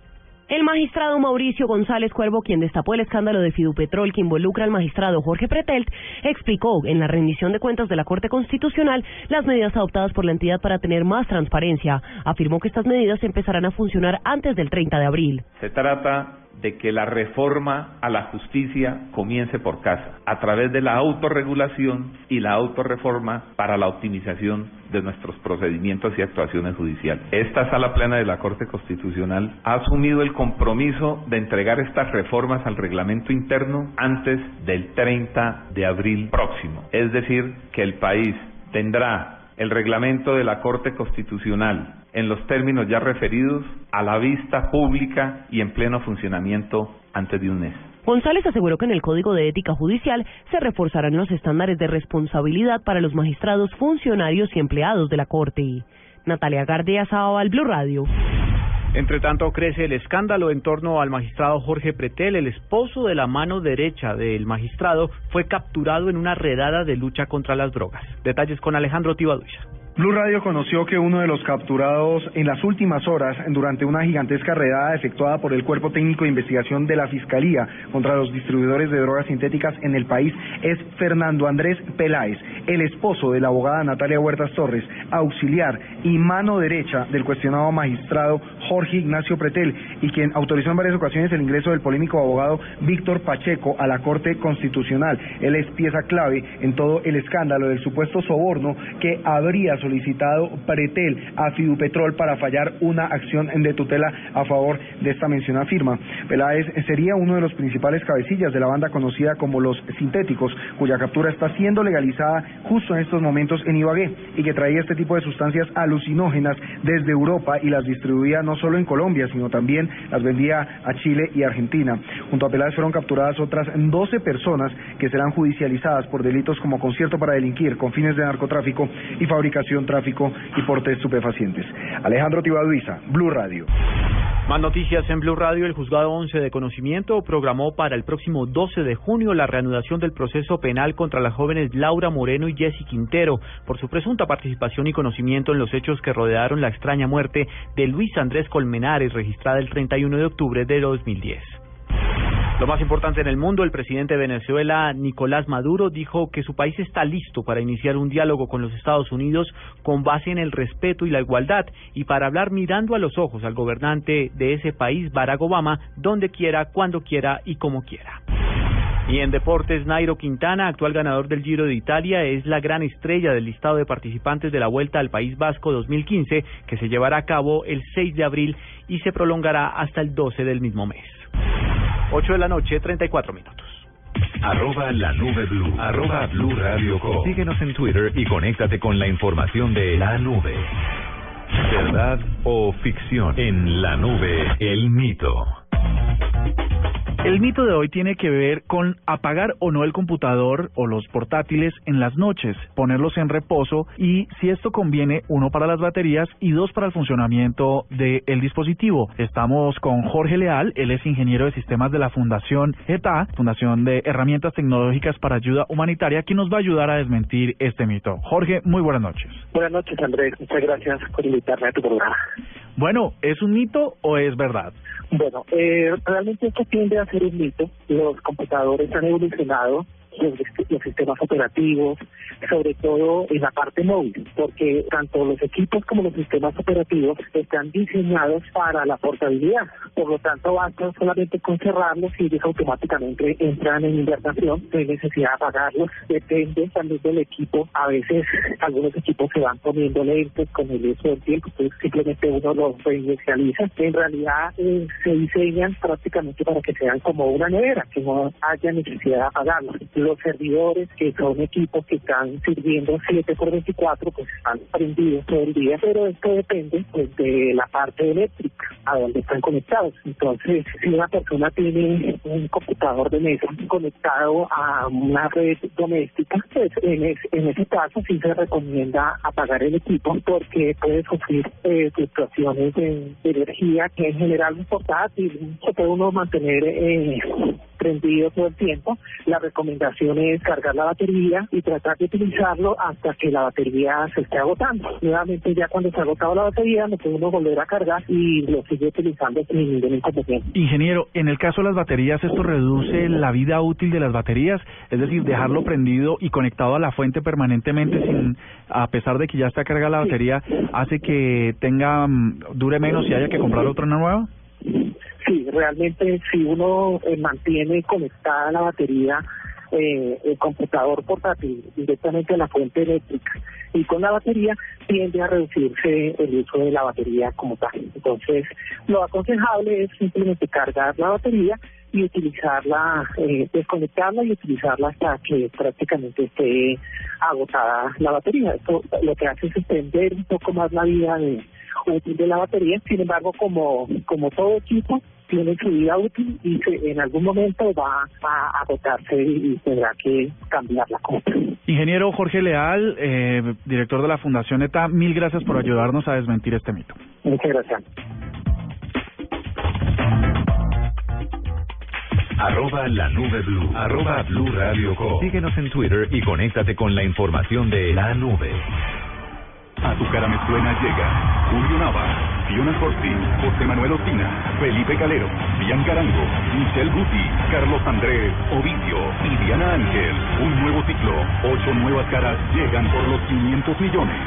El magistrado Mauricio González Cuervo, quien destapó el escándalo de Fidupetrol que involucra al magistrado Jorge Pretelt, explicó en la rendición de cuentas de la Corte Constitucional las medidas adoptadas por la entidad para tener más transparencia. Afirmó que estas medidas empezarán a funcionar antes del 30 de abril. Se trata de que la reforma a la justicia comience por casa, a través de la autorregulación y la autorreforma para la optimización de nuestros procedimientos y actuaciones judiciales. Esta sala plena de la Corte Constitucional ha asumido el compromiso de entregar estas reformas al reglamento interno antes del 30 de abril próximo. Es decir, que el país tendrá el reglamento de la Corte Constitucional en los términos ya referidos a la vista pública y en pleno funcionamiento antes de un mes. González aseguró que en el Código de Ética Judicial se reforzarán los estándares de responsabilidad para los magistrados, funcionarios y empleados de la Corte. Natalia Gardia al Blue Radio. Entre tanto, crece el escándalo en torno al magistrado Jorge Pretel. El esposo de la mano derecha del magistrado fue capturado en una redada de lucha contra las drogas. Detalles con Alejandro Tibaduiza. Blue Radio conoció que uno de los capturados en las últimas horas durante una gigantesca redada efectuada por el Cuerpo Técnico de Investigación de la Fiscalía contra los distribuidores de drogas sintéticas en el país es Fernando Andrés Peláez, el esposo de la abogada Natalia Huertas Torres, auxiliar y mano derecha del cuestionado magistrado Jorge Ignacio Pretel y quien autorizó en varias ocasiones el ingreso del polémico abogado Víctor Pacheco a la Corte Constitucional. Él es pieza clave en todo el escándalo del supuesto soborno que habría solicitado Pretel a Fidupetrol para fallar una acción de tutela a favor de esta mencionada firma. Peláez sería uno de los principales cabecillas de la banda conocida como los sintéticos, cuya captura está siendo legalizada justo en estos momentos en Ibagué y que traía este tipo de sustancias alucinógenas desde Europa y las distribuía no solo en Colombia, sino también las vendía a Chile y Argentina. Junto a Peláez fueron capturadas otras 12 personas que serán judicializadas por delitos como concierto para delinquir con fines de narcotráfico y fabricación tráfico y porte estupefacientes. Alejandro Tibaduiza, Blue Radio. Más noticias en Blue Radio. El juzgado 11 de conocimiento programó para el próximo 12 de junio la reanudación del proceso penal contra las jóvenes Laura Moreno y Jessy Quintero por su presunta participación y conocimiento en los hechos que rodearon la extraña muerte de Luis Andrés Colmenares registrada el 31 de octubre de 2010. Lo más importante en el mundo, el presidente de Venezuela, Nicolás Maduro, dijo que su país está listo para iniciar un diálogo con los Estados Unidos con base en el respeto y la igualdad y para hablar mirando a los ojos al gobernante de ese país, Barack Obama, donde quiera, cuando quiera y como quiera. Y en deportes, Nairo Quintana, actual ganador del Giro de Italia, es la gran estrella del listado de participantes de la Vuelta al País Vasco 2015, que se llevará a cabo el 6 de abril y se prolongará hasta el 12 del mismo mes. 8 de la noche, 34 minutos. Arroba la nube blue. Arroba blue radio com. Síguenos en Twitter y conéctate con la información de la nube. ¿Verdad o ficción? En la nube, el mito. El mito de hoy tiene que ver con apagar o no el computador o los portátiles en las noches, ponerlos en reposo y si esto conviene, uno para las baterías y dos para el funcionamiento del dispositivo. Estamos con Jorge Leal, él es ingeniero de sistemas de la Fundación ETA, Fundación de Herramientas Tecnológicas para Ayuda Humanitaria, quien nos va a ayudar a desmentir este mito. Jorge, muy buenas noches. Buenas noches, Andrés. Muchas gracias por invitarme a tu programa. Bueno, ¿es un mito o es verdad? Bueno, eh, realmente esto tiende a ser un mito. Los computadores han evolucionado los, sistemas operativos, sobre todo en la parte móvil, porque tanto los equipos como los sistemas operativos están diseñados para la portabilidad. Por lo tanto, basta solamente con cerrarlos y ellos automáticamente entran en invernación, no hay necesidad de apagarlos, depende también del equipo. A veces algunos equipos se van poniendo lentos con el uso del tiempo, entonces simplemente uno los reinicializa. En realidad eh, se diseñan prácticamente para que sean como una nevera, que no haya necesidad de apagarlos. Los servidores, que son equipos que están sirviendo 7 por 24, pues están prendidos todo el día, pero esto depende pues, de la parte eléctrica, a donde están conectados. Entonces, si una persona tiene un computador de mesa conectado a una red doméstica, pues en, es- en ese caso sí se recomienda apagar el equipo porque puede sufrir eh, fluctuaciones de, energía que en general un portátil se puede uno mantener eh, prendido todo el tiempo. La recomendación es cargar la batería y tratar de utilizarlo hasta que la batería se esté agotando. Nuevamente ya cuando se ha agotado la batería, lo puede uno volver a cargar y lo sigue utilizando sin ningún inconveniente. Ingeniero, en el caso de las baterías, ¿esto reduce la vida útil de las baterías? Es decir, dejarlo prendido y conectado a la fuente permanentemente, sin, a pesar de que ya está cargada la batería, hace que tenga mm, dure menos y haya que comprar otra nueva? Sí, realmente si uno eh, mantiene conectada la batería, eh, el computador portátil directamente a la fuente eléctrica y con la batería tiende a reducirse el uso de la batería como tal. Entonces, lo aconsejable es simplemente cargar la batería y utilizarla, eh, desconectarla y utilizarla hasta que prácticamente esté agotada la batería. Esto lo que hace es extender un poco más la vida de, útil de la batería. Sin embargo, como, como todo equipo, tiene su vida útil y se- en algún momento va a agotarse y, tendrá que cambiarla. como tal. Ingeniero Jorge Leal, eh, director de la Fundación ETA, mil gracias por ayudarnos a desmentir este mito. Muchas gracias. Arroba la nube blue. Arroba blue radio com. Síguenos en Twitter y conéctate con la información de la nube. A tu cara me suena llega Julio Nava, Fiona Corti, José Manuel Ospina, Felipe Calero, Bian Carango, Michelle Guti, Carlos Andrés, Ovidio y Diana Ángel. Un nuevo ciclo, ocho nuevas caras llegan por los 500 millones.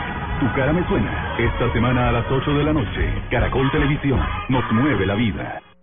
Tu cara me suena. Esta semana a las 8 de la noche, Caracol Televisión nos mueve la vida.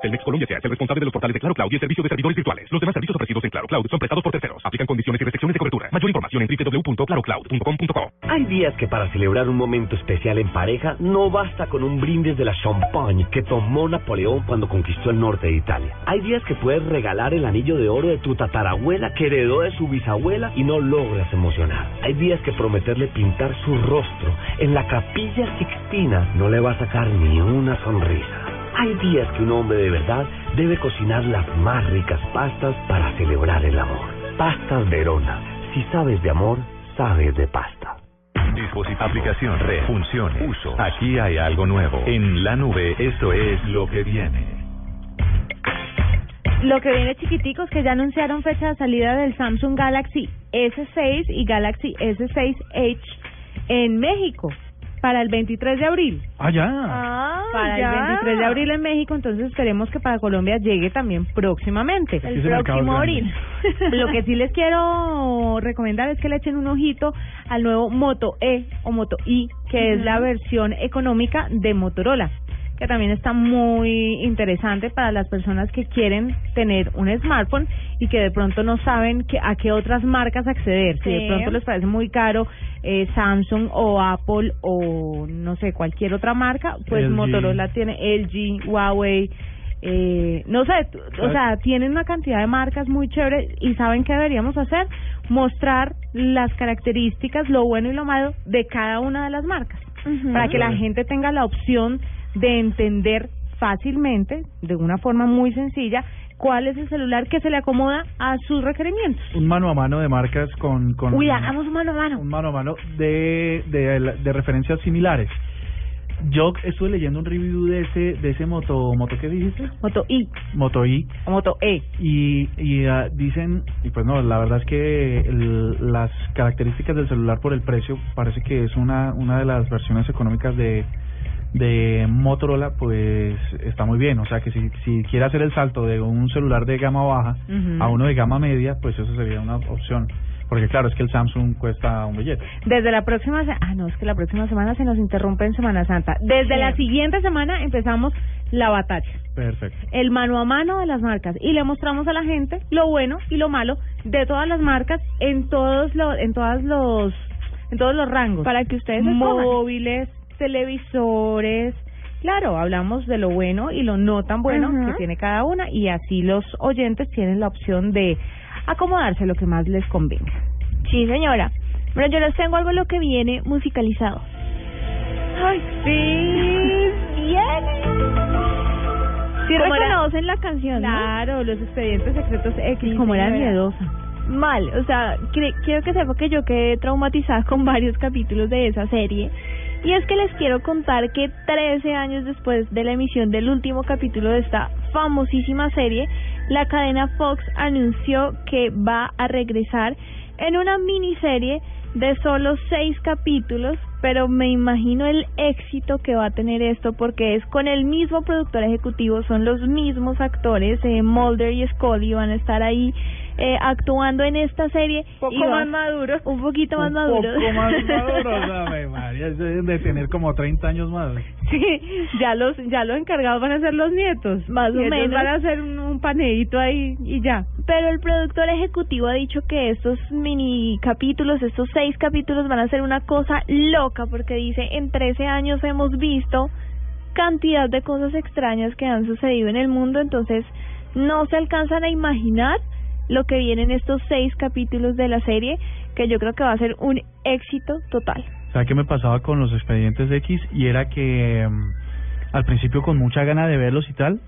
Telmex Colombia se hace responsable de los portales de Claro Cloud y el servicio de servidores virtuales. Los demás servicios ofrecidos en Claro Cloud son prestados por terceros. Aplican condiciones y restricciones de cobertura. Mayor información en www.clarocloud.com.co. Hay días que para celebrar un momento especial en pareja no basta con un brindis de la champagne que tomó Napoleón cuando conquistó el norte de Italia. Hay días que puedes regalar el anillo de oro de tu tatarabuela que heredó de su bisabuela y no logras emocionar. Hay días que prometerle pintar su rostro en la capilla Sixtina no le va a sacar ni una sonrisa. Hay días que un hombre de verdad debe cocinar las más ricas pastas para celebrar el amor. Pastas Verona. Si sabes de amor, sabes de pasta. Dispositivo, aplicación, red, funciones, uso. Aquí hay algo nuevo. En la nube, esto es lo que viene. Lo que viene chiquiticos que ya anunciaron fecha de salida del Samsung Galaxy S6 y Galaxy S6 Edge en México para el 23 de abril. Ah, ya. para el 23 de abril en México, entonces esperemos que para Colombia llegue también próximamente. El próximo abril. Lo que sí les quiero recomendar es que le echen un ojito al nuevo Moto E o Moto I, que es la versión económica de Motorola que también está muy interesante para las personas que quieren tener un smartphone y que de pronto no saben que, a qué otras marcas acceder. Si de Sí. pronto les parece muy caro eh, Samsung o Apple o no sé, cualquier otra marca, pues LG. Motorola tiene LG, Huawei, eh, no sé, o sea, tienen una cantidad de marcas muy chéveres y saben qué deberíamos hacer, mostrar las características, lo bueno y lo malo de cada una de las marcas, para que la gente tenga la opción de entender fácilmente, de una forma muy sencilla, cuál es el celular que se le acomoda a sus requerimientos. Un mano a mano de marcas con... con Uy, hagamos un mano a mano. Un mano a mano de, de, de referencias similares. Yo estuve leyendo un review de ese de ese moto moto qué dijiste Moto I moto I o moto E y y ah, dicen y pues no la verdad es que el- las características del celular por el precio parece que es una una de las versiones económicas de de Motorola pues está muy bien. O sea que si si quiere hacer el salto de un celular de gama baja a uno de gama media pues eso sería una opción. Porque claro es que el Samsung cuesta un billete. Desde la próxima se- ah no, es que la próxima semana se nos interrumpe en Semana Santa. Desde Sí. la siguiente semana empezamos la batalla, perfecto. El mano a mano de las marcas. Y le mostramos a la gente lo bueno y lo malo de todas las marcas en todos los en todas los en todos los rangos. Para que ustedes móviles, televisores. Claro, hablamos de lo bueno y lo no tan bueno que tiene cada una y así los oyentes tienen la opción de acomodarse lo que más les convenga. Sí, señora. Pero yo les tengo algo lo que viene musicalizado. Ay, sí, viene. Sí, Como era- reconocen la canción, ¿no? Claro, los expedientes secretos X, Sí, como era miedosa. Mal, o sea, quiero que sepa que yo quedé traumatizada con varios capítulos de esa serie. Y es que les quiero contar que 13 años después de la emisión del último capítulo de esta famosísima serie, la cadena Fox anunció que va a regresar en una miniserie de solo seis capítulos, pero me imagino el éxito que va a tener esto porque es con el mismo productor ejecutivo, son los mismos actores, eh, Mulder y Scully van a estar ahí eh, actuando en esta serie. Poco y más maduros. Un poquito más un maduros. poco más maduros María de tener como 30 años más Sí, ya los ya los encargados van a ser los nietos. Más Y o ellos menos. van a hacer un, un paneíto ahí y ya. Pero el productor ejecutivo ha dicho que estos mini capítulos, estos seis capítulos van a ser una cosa loca porque dice, en 13 años hemos visto cantidad de cosas extrañas que han sucedido en el mundo, entonces no se alcanzan a imaginar lo que viene en estos seis capítulos de la serie, que yo creo que va a ser un éxito total. ¿Sabes qué me pasaba con los expedientes X? Y era que mm, al principio con mucha gana de verlos y tal,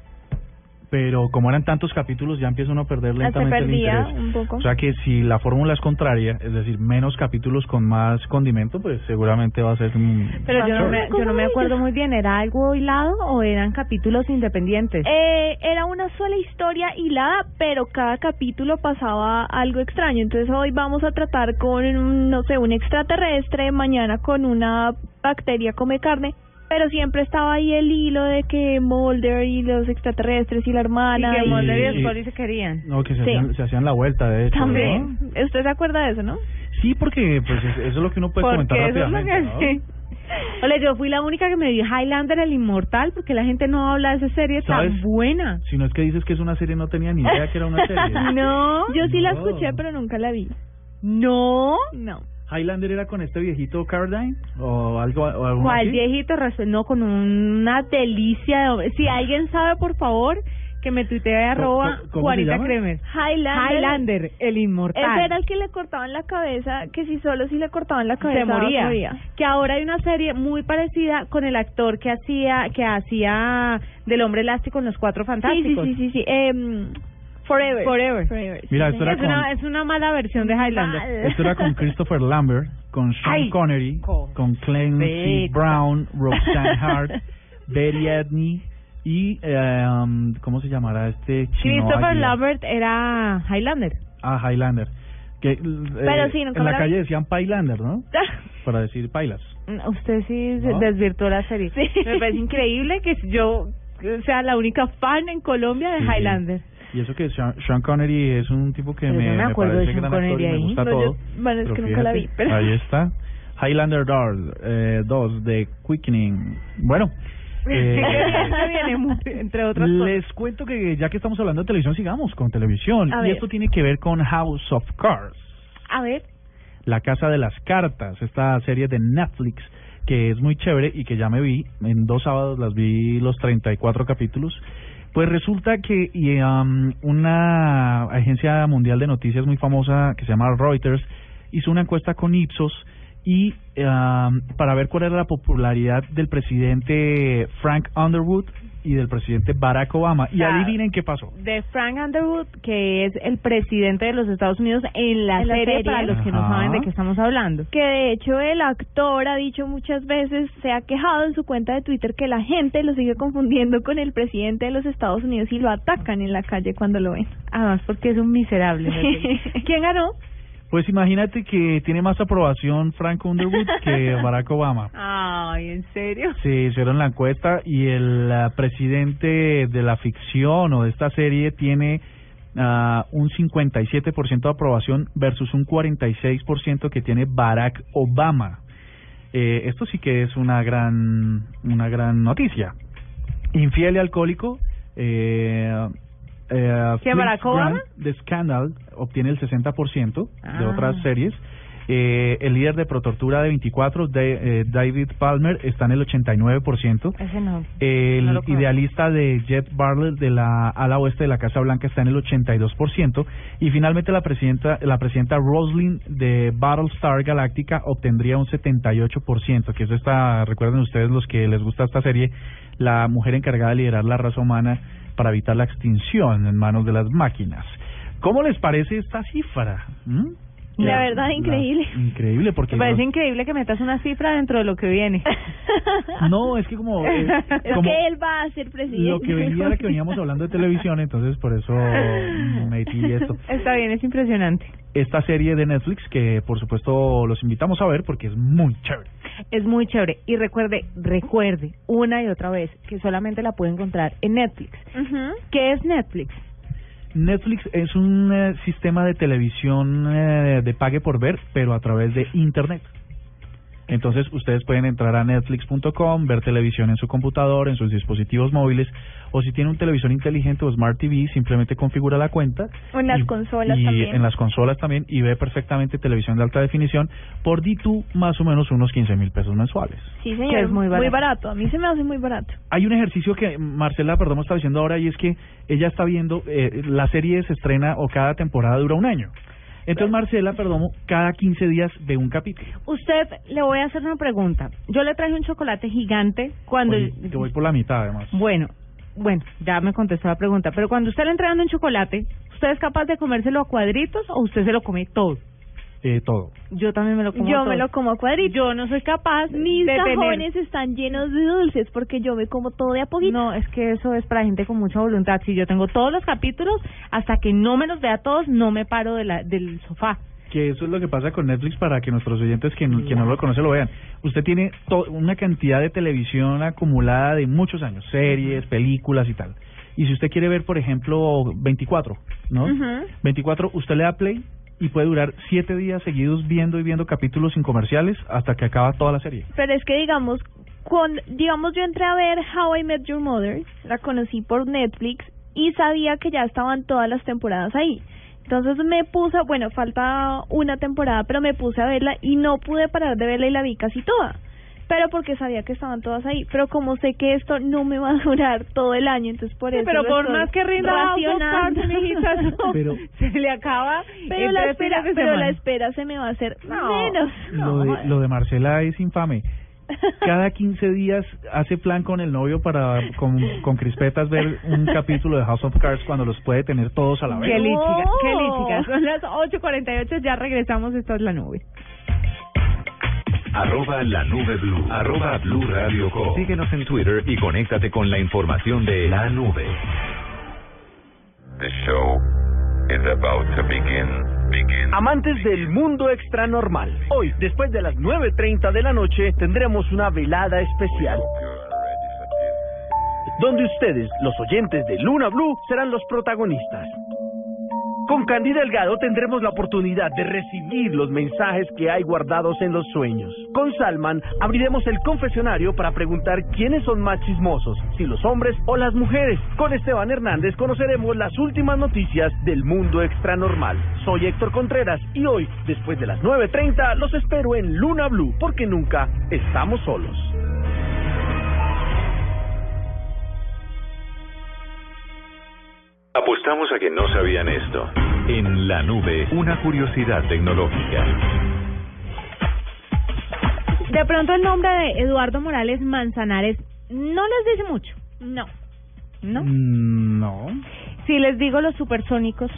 pero como eran tantos capítulos ya empieza uno a perder Se lentamente el perdía interés. un poco. O sea que si la fórmula es contraria, es decir, menos capítulos con más condimento, pues seguramente va a ser un... Pero yo no, me, yo no me acuerdo muy bien, ¿era algo hilado o eran capítulos independientes? Eh, era una sola historia hilada, pero cada capítulo pasaba algo extraño. Entonces hoy vamos a tratar con, un, no sé, un extraterrestre, mañana con una bacteria come carne, pero siempre estaba ahí el hilo de que Mulder y los extraterrestres y la hermana. y que Mulder y y- Scully se querían. No, que se, Sí. hacían, se hacían la vuelta, de hecho. También. ¿no? ¿Usted se acuerda de eso, no? Sí, porque pues es- eso es lo que uno puede comentar eso es lo rápidamente. que ¿no? sí. Ole, yo fui la única que me vi Highlander el Inmortal porque la gente no habla de esa serie ¿Sabes? tan buena. Si no es que dices que es una serie, no tenía ni idea que era una serie. No. Yo sí la escuché, pero nunca la vi. No. No. Highlander era con este viejito Cardine o algo o ¿Cuál así? viejito? Res- No, con una delicia de. Si alguien sabe, por favor, que me tuitee arroba ¿Cómo- cómo se Juanita llama? Kremer. Highlander. Highlander, el inmortal. Ese era el que le cortaban la cabeza, que si solo si le cortaban la cabeza se moría. Que ahora hay una serie muy parecida con el actor que hacía que hacía del hombre elástico en los Cuatro Sí, sí, Fantásticos. sí, sí, sí. Em, forever. Forever. Forever. Mira, esto era es, con, una, es una mala versión de Highlander. Mal. esto era con Christopher Lambert, con Sean Ay, Connery, co- con Clancy Beta. Brown, Roxanne Hart, Betty Edney y eh, um, ¿cómo se llamará este chino? Christopher águila? Lambert era Highlander. Ah, Highlander. Que, eh, Pero sí, en la calle decían Pailander, ¿no? Para decir pailas. Usted sí ¿No? desvirtuó la serie. Sí. Me parece increíble que yo sea la única fan en Colombia de Sí, sí. Highlander. Y eso que Sean, Sean Connery es un tipo que Pero me, yo me me acuerdo de parece Sean gran actor y me gusta No, yo- todo. bueno, es que nunca la vi, fíjate, pero- Ahí está. Highlander 2, eh, 2 de Quickening. Bueno. eh, entre otras cosas. les cuento que ya que estamos hablando de televisión, sigamos con televisión. A y ver. esto tiene que ver con House of Cards. A ver, La Casa de las Cartas, esta serie de Netflix que es muy chévere y que ya me vi, en dos sábados las vi los 34 capítulos. Pues resulta que y, um, una agencia mundial de noticias muy famosa que se llama Reuters hizo una encuesta con Ipsos y um, para ver cuál era la popularidad del presidente Frank Underwood y del presidente Barack Obama. Y adivinen qué pasó. De Frank Underwood, que es el presidente de los Estados Unidos en la, En la serie, serie. para los que no saben de qué estamos hablando. Que de hecho el actor ha dicho muchas veces, se ha quejado en su cuenta de Twitter que la gente lo sigue confundiendo con el presidente de los Estados Unidos y lo atacan en la calle cuando lo ven. Además, porque es un miserable. ¿Quién ganó? Pues imagínate que tiene más aprobación Frank Underwood que Barack Obama. Ay, ¿en serio? Sí, hicieron la encuesta y el ah, presidente de la ficción o de esta serie tiene ah, un 57% de aprobación versus un 46% que tiene Barack Obama. Eh, esto sí que es una gran una gran noticia. Infiel y alcohólico. Eh, eh, ¿Quién, Barack Obama? De Scandal obtiene el 60% de Ah. otras series. Eh, el líder de Protortura de 24, de, eh, David Palmer, está en el 89%. Ese no. El No idealista de Jet Bartlett de la ala oeste de la Casa Blanca está en el 82% y finalmente la presidenta la presidenta Roslyn de Battlestar Galactica obtendría un 78%, que es esta, recuerden ustedes los que les gusta esta serie, la mujer encargada de liderar la raza humana para evitar la extinción en manos de las máquinas. ¿Cómo les parece esta cifra? ¿Mm? La verdad, increíble. Increíble porque Me parece increíble que metas una cifra dentro de lo que viene. no, es que como eh, Es como- que él va a ser presidente. Lo que venía era que veníamos hablando de televisión, entonces por eso metí esto. Está bien, es impresionante. Esta serie de Netflix, que por supuesto los invitamos a ver porque es muy chévere. Es muy chévere. Y recuerde, recuerde una y otra vez que solamente la puede encontrar en Netflix. Ujú. ¿Qué es Netflix? Netflix es un eh, sistema de televisión eh, de pague por ver, pero a través de Internet. Entonces ustedes pueden entrar a netflix.com, ver televisión en su computador, en sus dispositivos móviles, o si tiene un televisor inteligente o Smart TV, simplemente configura la cuenta. O en las y- consolas y también. en las consolas también, y ve perfectamente televisión de alta definición por D2 más o menos unos 15 mil pesos mensuales. Sí, señor. Que es muy barato. A mí se me hace muy barato. Hay un ejercicio que Marcela Perdón está diciendo ahora y es que ella está viendo, eh, la serie se estrena o cada temporada dura un año. Entonces Marcela Perdomo cada 15 días ve un capítulo. Usted, le voy a hacer una pregunta. Yo le traje un chocolate gigante cuando... Oye, te voy por la mitad además. Bueno, bueno, ya me contestó la pregunta. Pero cuando usted le entregan un chocolate, ¿usted es capaz de comérselo a cuadritos o usted se lo come todo? Eh, todo. Yo también me lo como Yo todo. me lo como a cuadritos. Yo no soy capaz Mis de tener... cajones están llenos de dulces porque yo me como todo de a poquito. No, es que eso es para gente con mucha voluntad. Si yo tengo todos los capítulos, hasta que no me los vea todos, no me paro de la, del sofá. Que eso es lo que pasa con Netflix para que nuestros oyentes que, no- que no lo conocen lo vean. Usted tiene to- una cantidad de televisión acumulada de muchos años, series, películas y tal. Y si usted quiere ver, por ejemplo, 24, ¿no? Ujú. 24, usted le da play y puede durar siete días seguidos viendo y viendo capítulos sin comerciales hasta que acaba toda la serie. Pero es que digamos, con, digamos yo entré a ver How I Met Your Mother, la conocí por Netflix y sabía que ya estaban todas las temporadas ahí. Entonces me puse, bueno, falta una temporada, pero me puse a verla y no pude parar de verla y la vi casi toda. Pero porque sabía que estaban todas ahí. Pero como sé que esto no me va a durar todo el año, entonces por Sí, eso. pero lo por estoy más que rinda no. Pero- se le acaba Pero la espera, pero la espera se me va a hacer No, menos. Lo de, lo de Marcela es infame. Cada 15 días hace plan con el novio para con, con crispetas ver un capítulo de House of Cards cuando los puede tener todos a la vez. Qué líchica, qué No. líchica. Son las 8.48, ya regresamos, esto es La Nube. Arroba la nube blue. Arroba blue radio com. Síguenos en Twitter y conéctate con la información de la nube. The show is about to begin. Amantes del mundo extra normal. Hoy, después de las 9.30 de la noche, tendremos una velada especial. Donde ustedes, los oyentes de Luna Blue, serán los protagonistas. Con Candy Delgado tendremos la oportunidad de recibir los mensajes que hay guardados en los sueños. Con Salman abriremos el confesionario para preguntar quiénes son más chismosos, si los hombres o las mujeres. Con Esteban Hernández conoceremos las últimas noticias del mundo extranormal. Soy Héctor Contreras y hoy, después de las 9.30, los espero en Luna Blue, porque nunca estamos solos. Apostamos a que no sabían esto. En la nube, una curiosidad tecnológica. De pronto el nombre de Eduardo Morales Manzanares no les dice mucho. No. ¿No? Mm, No. Si les digo los supersónicos.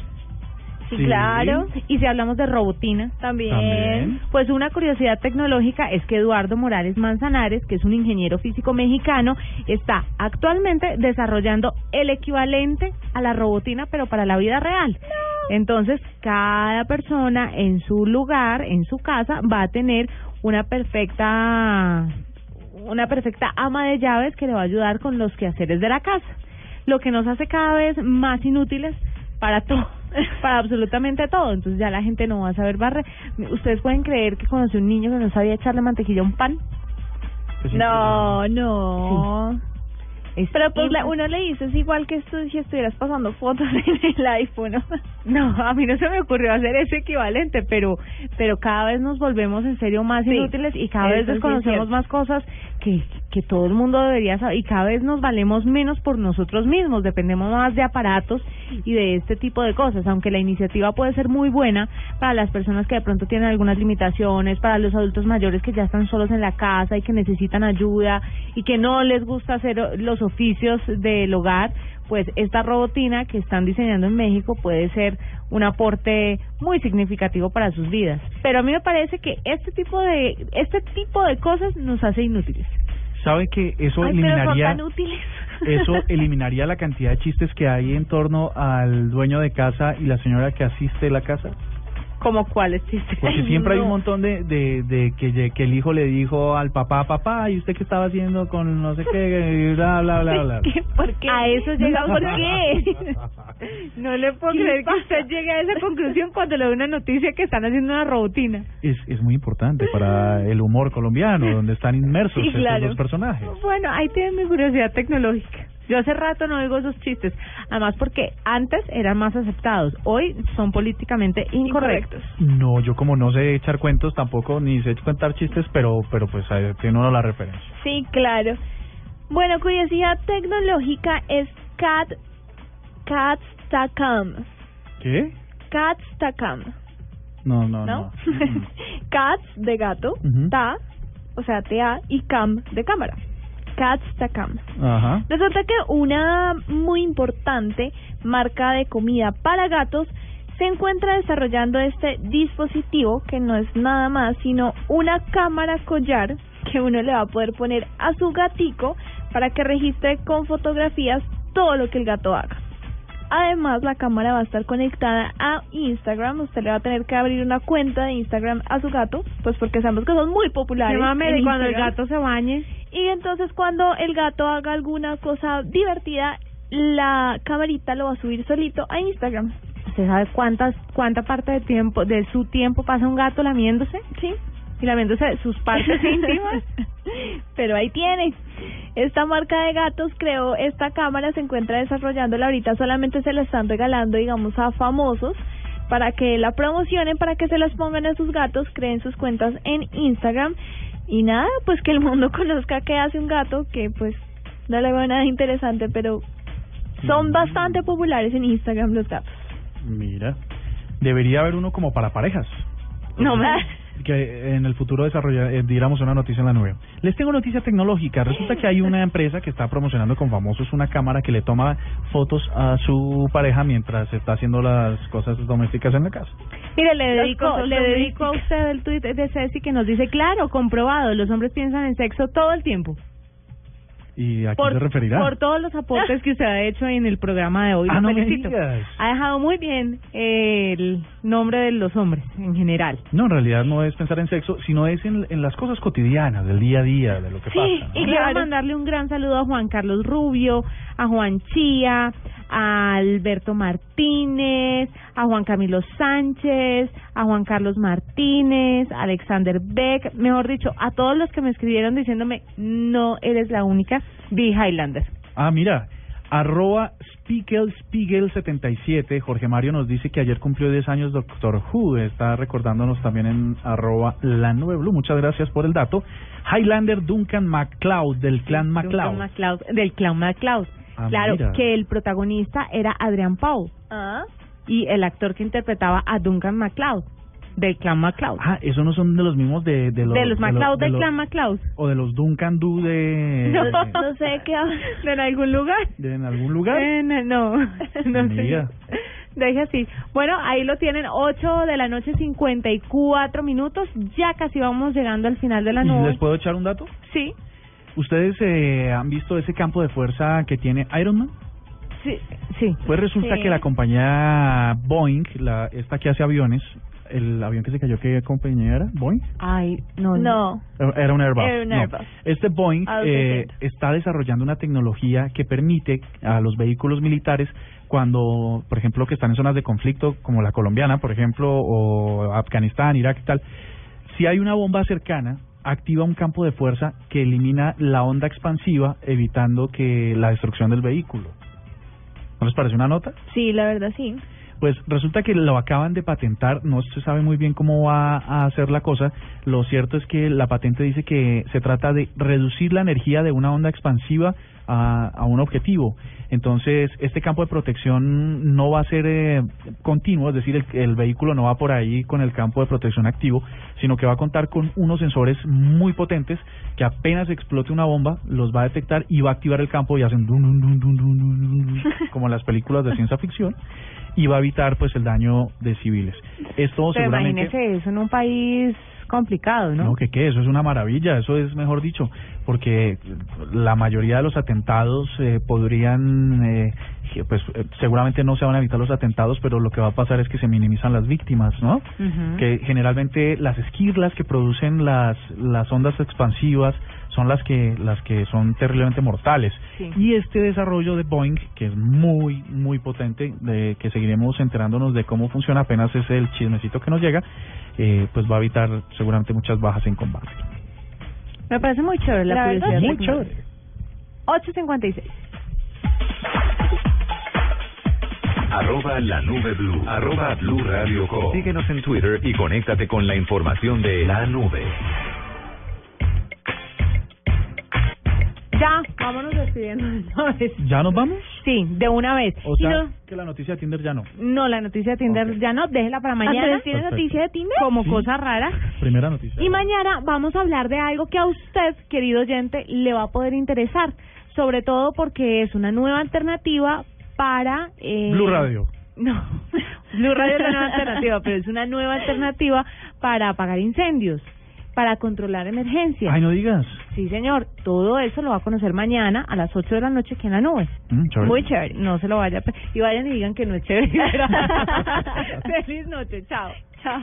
Sí, Sí. claro. Y si hablamos de robotina. También. También. Pues una curiosidad tecnológica es que Eduardo Morales Manzanares, que es un ingeniero físico mexicano, está actualmente desarrollando el equivalente a la robotina, pero para la vida real. Entonces, cada persona en su lugar, en su casa, va a tener una perfecta una perfecta ama de llaves que le va a ayudar con los quehaceres de la casa, lo que nos hace cada vez más inútiles para todo, para absolutamente todo. Entonces ya la gente no va a saber barrer. Ustedes pueden creer que conocí un niño que no sabía echarle mantequilla a un pan. No, no. Es Pero pues la- uno le dice, es igual que esto si estuvieras pasando fotos en el iPhone. ¿no? No, a mí no se me ocurrió hacer ese equivalente, pero pero cada vez nos volvemos en serio más Sí, inútiles y cada vez desconocemos más cosas que que todo el mundo debería saber y cada vez nos valemos menos por nosotros mismos, dependemos más de aparatos y de este tipo de cosas, aunque la iniciativa puede ser muy buena para las personas que de pronto tienen algunas limitaciones, para los adultos mayores que ya están solos en la casa y que necesitan ayuda y que no les gusta hacer los oficios del hogar, pues esta robotina que están diseñando en México puede ser un aporte muy significativo para sus vidas. Pero a mí me parece que este tipo de este tipo de cosas nos hace inútiles. ¿Sabe que eso Ay, eliminaría tan útiles. eso eliminaría la cantidad de chistes que hay en torno al dueño de casa y la señora que asiste la casa? ¿Como cuáles chistes? Porque siempre hay un montón de, de, de que, que el hijo le dijo al papá, papá, ¿y usted qué estaba haciendo con no sé qué? Bla, bla, bla, bla. ¿Por qué? A eso llega ¿Por ¿por qué? No le puedo ¿Qué creer que pasa? usted llegue a esa conclusión cuando le doy una noticia que están haciendo una robotina. Es, es muy importante para el humor colombiano, donde están inmersos Sí, estos claro. dos personajes. Bueno, ahí tiene mi curiosidad tecnológica. Yo hace rato no oigo esos chistes, además porque antes eran más aceptados, hoy son políticamente incorrectos. No, yo como no sé echar cuentos tampoco, ni sé contar chistes, pero pero pues ahí tiene uno la referencia. Sí, claro. Bueno, curiosidad tecnológica es Cat Catstacam. ¿Qué? Catstacam, No, no, ¿no? no. Cats de gato, ta, o sea, ta y cam de cámara. Catstacam. Ajá. Resulta que una muy importante marca de comida para gatos se encuentra desarrollando este dispositivo que no es nada más sino una cámara collar que uno le va a poder poner a su gatico para que registre con fotografías todo lo que el gato haga. Además, la cámara va a estar conectada a Instagram. Usted le va a tener que abrir una cuenta de Instagram a su gato, pues porque sabemos que son muy populares. Que mame en de cuando el gato se bañe. Y entonces cuando el gato haga alguna cosa divertida, la camarita lo va a subir solito a Instagram. ¿Usted sabe cuántas cuánta parte de tiempo de su tiempo pasa un gato lamiéndose? Sí. Y lamiéndose sus partes íntimas. Pero ahí tiene. Esta marca de gatos creó esta cámara, se encuentra desarrollándola ahorita, solamente se la están regalando, digamos, a famosos para que la promocionen, para que se las pongan a sus gatos, creen sus cuentas en Instagram y nada, pues que el mundo conozca qué hace un gato, que pues no le veo nada interesante, pero son bastante populares en Instagram los gatos. Mira, debería haber uno como para parejas. No me que en el futuro desarrolla, eh, diéramos una noticia en la nube. Les tengo noticia tecnológica. Resulta que hay una empresa que está promocionando con famosos una cámara que le toma fotos a su pareja mientras está haciendo las cosas domésticas en la casa. Mire, le dedico, le dedico a usted el tuit de Ceci que nos dice, claro, comprobado, los hombres piensan en sexo todo el tiempo. ¿Y a quién Por, se referirá? por todos los aportes que usted ha hecho en el programa de hoy. Ah, Lo no me felicito. digas. Ha dejado muy bien el nombre de los hombres en general. No, en realidad no es pensar en sexo, sino es en, en las cosas cotidianas, del día a día, de lo que Sí, pasa. ¿no? y quiero mandarle un gran saludo a Juan Carlos Rubio, a Juan Chía, a Alberto Martínez, a Juan Camilo Sánchez, a Juan Carlos Martínez, a Alexander Beck, mejor dicho, a todos los que me escribieron diciéndome, no eres la única, vi Highlander. Ah, mira, arroba Spiegel, Spiegel 77, Jorge Mario nos dice que ayer cumplió 10 años Doctor Who, está recordándonos también en arroba la nube blue, muchas gracias por el dato. Highlander Duncan MacLeod, del clan MacLeod. Duncan MacLeod, del clan MacLeod. Ah, claro, mira. que el protagonista era Adrian Paul Ah, y el actor que interpretaba a Duncan MacLeod. del clan MacLeod. Ah, esos no son de los mismos de, de los... de los MacLeod de del los- clan MacLeod. O de los Duncan Du de... No, de- no sé qué ¿De en algún lugar? de en algún lugar. Eh, no, no, sé. Deje así. Bueno, ahí lo tienen, 8 de la noche, 54 minutos. Ya casi vamos llegando al final de la ¿Y noche. les puedo echar un dato? Sí, ¿Ustedes eh, han visto ese campo de fuerza que tiene Iron Man? sí, sí. Pues resulta Sí. que la compañía Boeing, la esta que hace aviones, el avión que se cayó, ¿qué compañía era? ¿Boeing? Ay, no. No. Era un Airbus. Era un No. Airbus. Este Boeing A eh, 260. está desarrollando una tecnología que permite a los vehículos militares cuando, por ejemplo, que están en zonas de conflicto como la colombiana, por ejemplo, o Afganistán, Irak y tal, si hay una bomba cercana, activa un campo de fuerza que elimina la onda expansiva, evitando que la destrucción del vehículo. ¿No les parece una nota? Sí, la verdad sí. Pues resulta que lo acaban de patentar, no se sabe muy bien cómo va a hacer la cosa. Lo cierto es que la patente dice que se trata de reducir la energía de una onda expansiva a, a, un objetivo. Entonces, este campo de protección no va a ser eh, continuo, es decir, el, el, vehículo no va por ahí con el campo de protección activo, sino que va a contar con unos sensores muy potentes que apenas explote una bomba, los va a detectar y va a activar el campo y hacen dun, dun, dun, como en las películas de ciencia ficción y va a evitar pues el daño de civiles. Esto seguramente... Imagínese eso en un país complicado, ¿no? no, que qué, eso es una maravilla, eso es mejor dicho, porque la mayoría de los atentados eh, podrían, eh, pues eh, seguramente no se van a evitar los atentados, pero lo que va a pasar es que se minimizan las víctimas, ¿no? Que generalmente las esquirlas que producen las las ondas expansivas son las que las que son terriblemente mortales. Sí. Y este desarrollo de Boeing, que es muy, muy potente, de que seguiremos enterándonos de cómo funciona, apenas es el chismecito que nos llega, eh, pues va a evitar seguramente muchas bajas en combate. Me parece muy chévere la, La curiosidad. Muy chévere. 8.56. Arroba la nube blue. Arroba blue radio com. Síguenos en Twitter y conéctate con la información de la nube. Ya, vámonos despidiendo. ¿sabes? ¿Ya nos vamos? Sí, de una vez. O sea, no- que la noticia de Tinder ya no. No, la noticia de Tinder ya no, déjela para mañana. Andrés, ¿tiene Perfecto. noticia de Tinder? Como Sí. cosa rara. Primera noticia. Y mañana vamos a hablar de algo que a usted, querido oyente, le va a poder interesar. Sobre todo porque es una nueva alternativa para... Eh, Blue Radio. No, Blue Radio es la nueva alternativa, pero es una nueva alternativa para apagar incendios, para controlar emergencias. Ay, no digas. Sí, señor. Todo eso lo va a conocer mañana a las 8 de la noche aquí en la nube. Mm, chévere. Muy chévere. No se lo vaya Y vayan y digan que no es chévere. Feliz noche. Chao. Chao.